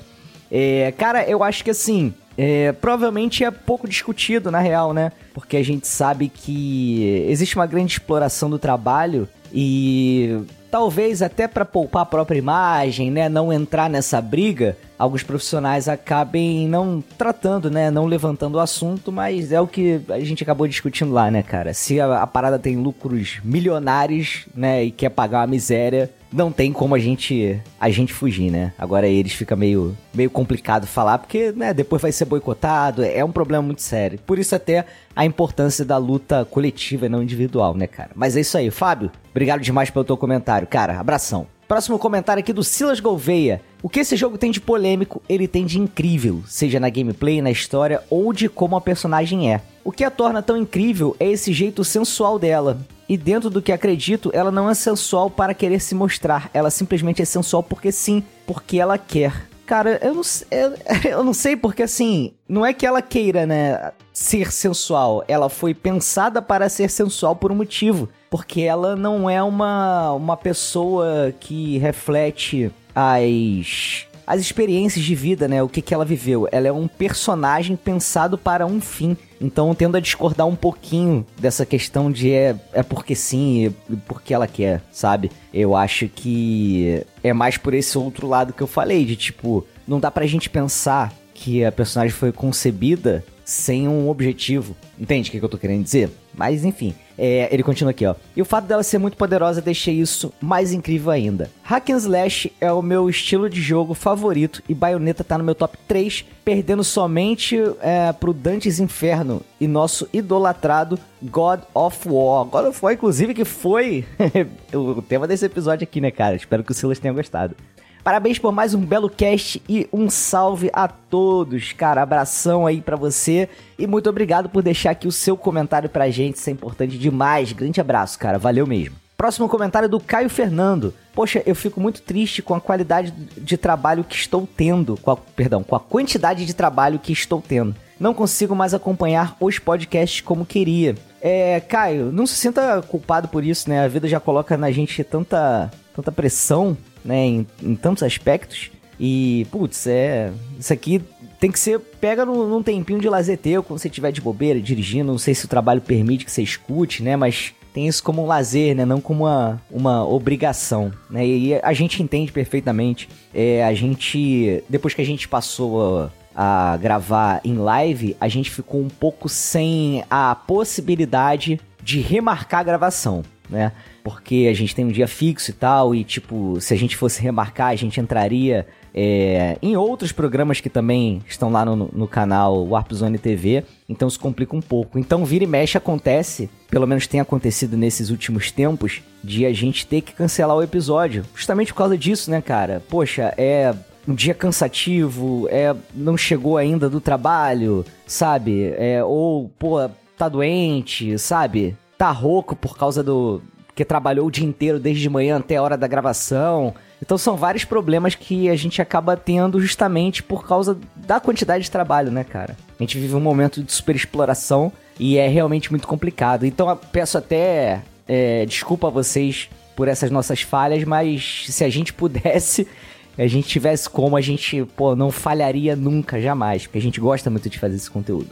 É, cara, eu acho que assim, é, provavelmente é pouco discutido na real, né? Porque a gente sabe que existe uma grande exploração do trabalho e talvez até para poupar a própria imagem, né, não entrar nessa briga, alguns profissionais acabem não tratando, né, não levantando o assunto, mas é o que a gente acabou discutindo lá, né, cara? Se a, a parada tem lucros milionários, né, e quer pagar uma miséria, não tem como a gente a gente fugir, né? Agora eles fica meio meio complicado falar porque, né, depois vai ser boicotado, é um problema muito sério. Por isso até a importância da luta coletiva e não individual, né, cara? Mas é isso aí, Fábio. Obrigado demais pelo teu comentário, cara. Abração. Próximo comentário aqui do Silas Gouveia. O que esse jogo tem de polêmico, ele tem de incrível, seja na gameplay, na história ou de como a personagem é. O que a torna tão incrível é esse jeito sensual dela. E dentro do que acredito, ela não é sensual para querer se mostrar, ela simplesmente é sensual porque sim, porque ela quer. Cara, eu não, eu, eu não sei porque assim, não é que ela queira, né, ser sensual. Ela foi pensada para ser sensual por um motivo. Porque ela não é uma, uma pessoa que reflete as as experiências de vida, né? O que, que ela viveu. Ela é um personagem pensado para um fim. Então eu tendo a discordar um pouquinho dessa questão de é, é porque sim e porque ela quer, sabe? Eu acho que é mais por esse outro lado que eu falei, de tipo, não dá pra gente pensar que a personagem foi concebida sem um objetivo. Entende o que, eu tô querendo dizer? Mas enfim, é, ele continua aqui, ó. E o fato dela ser muito poderosa deixa isso mais incrível ainda. Hack and Slash é o meu estilo de jogo favorito e Bayonetta tá no meu top 3, perdendo somente é, pro Dantes Inferno e nosso idolatrado God of War. God of War, inclusive, que foi o tema desse episódio aqui, né, cara? Espero que o Silas tenha gostado. Parabéns por mais um belo cast e um salve a todos, cara. Abração aí para você e muito obrigado por deixar aqui o seu comentário pra gente, isso é importante demais. Grande abraço, cara. Valeu mesmo. Próximo comentário do Caio Fernando. Poxa, eu fico muito triste com a qualidade de trabalho que estou tendo, com a, perdão, com a quantidade de trabalho que estou tendo. Não consigo mais acompanhar os podcasts como queria. É, Caio, não se sinta culpado por isso, né? A vida já coloca na gente tanta, tanta pressão né, em, em tantos aspectos. E, putz, é. Isso aqui tem que ser. Pega num, num tempinho de lazer teu, quando você estiver de bobeira, dirigindo. Não sei se o trabalho permite que você escute, né? Mas tem isso como um lazer, né? Não como uma, uma obrigação, né? E a gente entende perfeitamente. É, a gente. Depois que a gente passou a, a gravar em live, a gente ficou um pouco sem a possibilidade de remarcar a gravação, né? porque a gente tem um dia fixo e tal, e tipo, se a gente fosse remarcar, a gente entraria é, em outros programas que também estão lá no, no canal Warp Zone TV, então isso complica um pouco. Então, vira e mexe acontece, pelo menos tem acontecido nesses últimos tempos, de a gente ter que cancelar o episódio. Justamente por causa disso, né, cara? Poxa, é um dia cansativo, é não chegou ainda do trabalho, sabe? É, ou, pô, tá doente, sabe? Tá rouco por causa do, que trabalhou o dia inteiro desde manhã até a hora da gravação. Então são vários problemas que a gente acaba tendo justamente por causa da quantidade de trabalho, né, cara? A gente vive um momento de super exploração e é realmente muito complicado. Então peço até é, desculpa a vocês por essas nossas falhas, mas se a gente pudesse, a gente tivesse como, a gente, pô, não falharia nunca, jamais, porque a gente gosta muito de fazer esse conteúdo.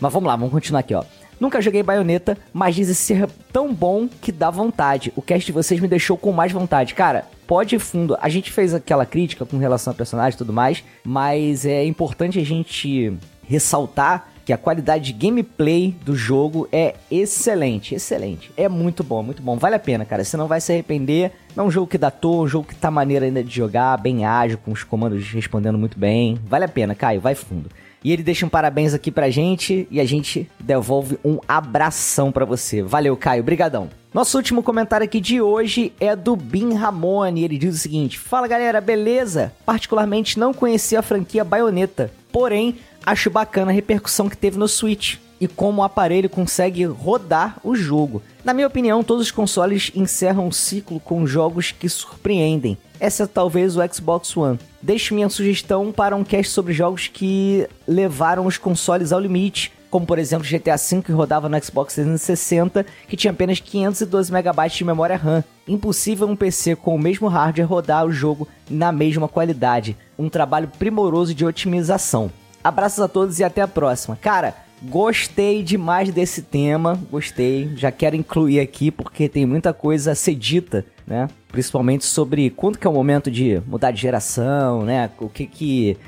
Mas vamos lá, vamos continuar aqui, ó. Nunca joguei baioneta, mas dizem ser tão bom que dá vontade. O cast de vocês me deixou com mais vontade. Cara, pode fundo. A gente fez aquela crítica com relação ao personagem e tudo mais, mas é importante a gente ressaltar que a qualidade de gameplay do jogo é excelente, excelente. É muito bom, muito bom. Vale a pena, cara. Você não vai se arrepender. É um jogo que dá toa, um jogo que tá maneiro ainda de jogar, bem ágil, com os comandos respondendo muito bem. Vale a pena, Caio, vai fundo. E ele deixa um parabéns aqui pra gente e a gente devolve um abração para você. Valeu, Caio. Brigadão. Nosso último comentário aqui de hoje é do Bin Ramone. Ele diz o seguinte: Fala galera, beleza? Particularmente não conhecia a franquia Bayonetta, porém acho bacana a repercussão que teve no Switch e como o aparelho consegue rodar o jogo. Na minha opinião, todos os consoles encerram um ciclo com jogos que surpreendem. Essa é talvez o Xbox One. Deixo minha sugestão para um cast sobre jogos que levaram os consoles ao limite, como por exemplo GTA V que rodava no Xbox 360, que tinha apenas 512 MB de memória RAM. Impossível um PC com o mesmo hardware rodar o jogo na mesma qualidade. Um trabalho primoroso de otimização. Abraços a todos e até a próxima. Cara, Gostei demais desse tema, gostei. Já quero incluir aqui porque tem muita coisa a ser dita, né? Principalmente sobre quando que é o momento de mudar de geração, né? O que que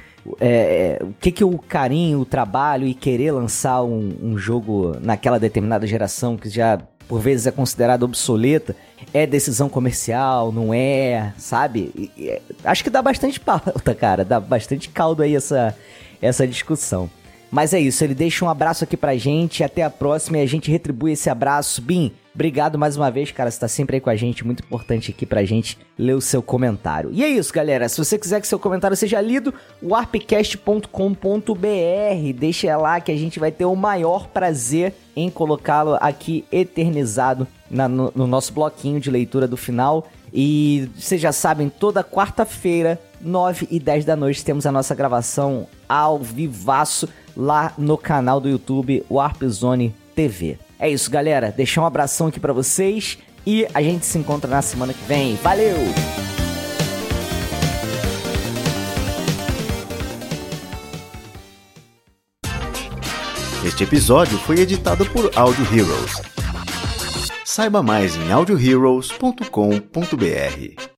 é, é, o que que o carinho, o trabalho e querer lançar um, um, jogo naquela determinada geração que já por vezes é considerada obsoleta é decisão comercial, não é, sabe? E, e, acho que dá bastante pauta, cara, dá bastante caldo aí essa essa discussão. Mas é isso, ele deixa um abraço aqui pra gente, até a próxima e a gente retribui esse abraço. Bim, obrigado mais uma vez, cara, você tá sempre aí com a gente, muito importante aqui pra gente ler o seu comentário. E é isso, galera, se você quiser que seu comentário seja lido, warpcast.com.br, deixa lá que a gente vai ter o maior prazer em colocá-lo aqui eternizado na, no, no nosso bloquinho de leitura do final. E vocês já sabem, toda quarta-feira, 9 e 10 da noite, temos a nossa gravação ao vivaço lá no canal do YouTube Warp Zone TV. É isso, galera. Deixar um abração aqui para vocês e a gente se encontra na semana que vem. Valeu! Este episódio foi editado por Audio Heroes. Saiba mais em audioheroes.com.br.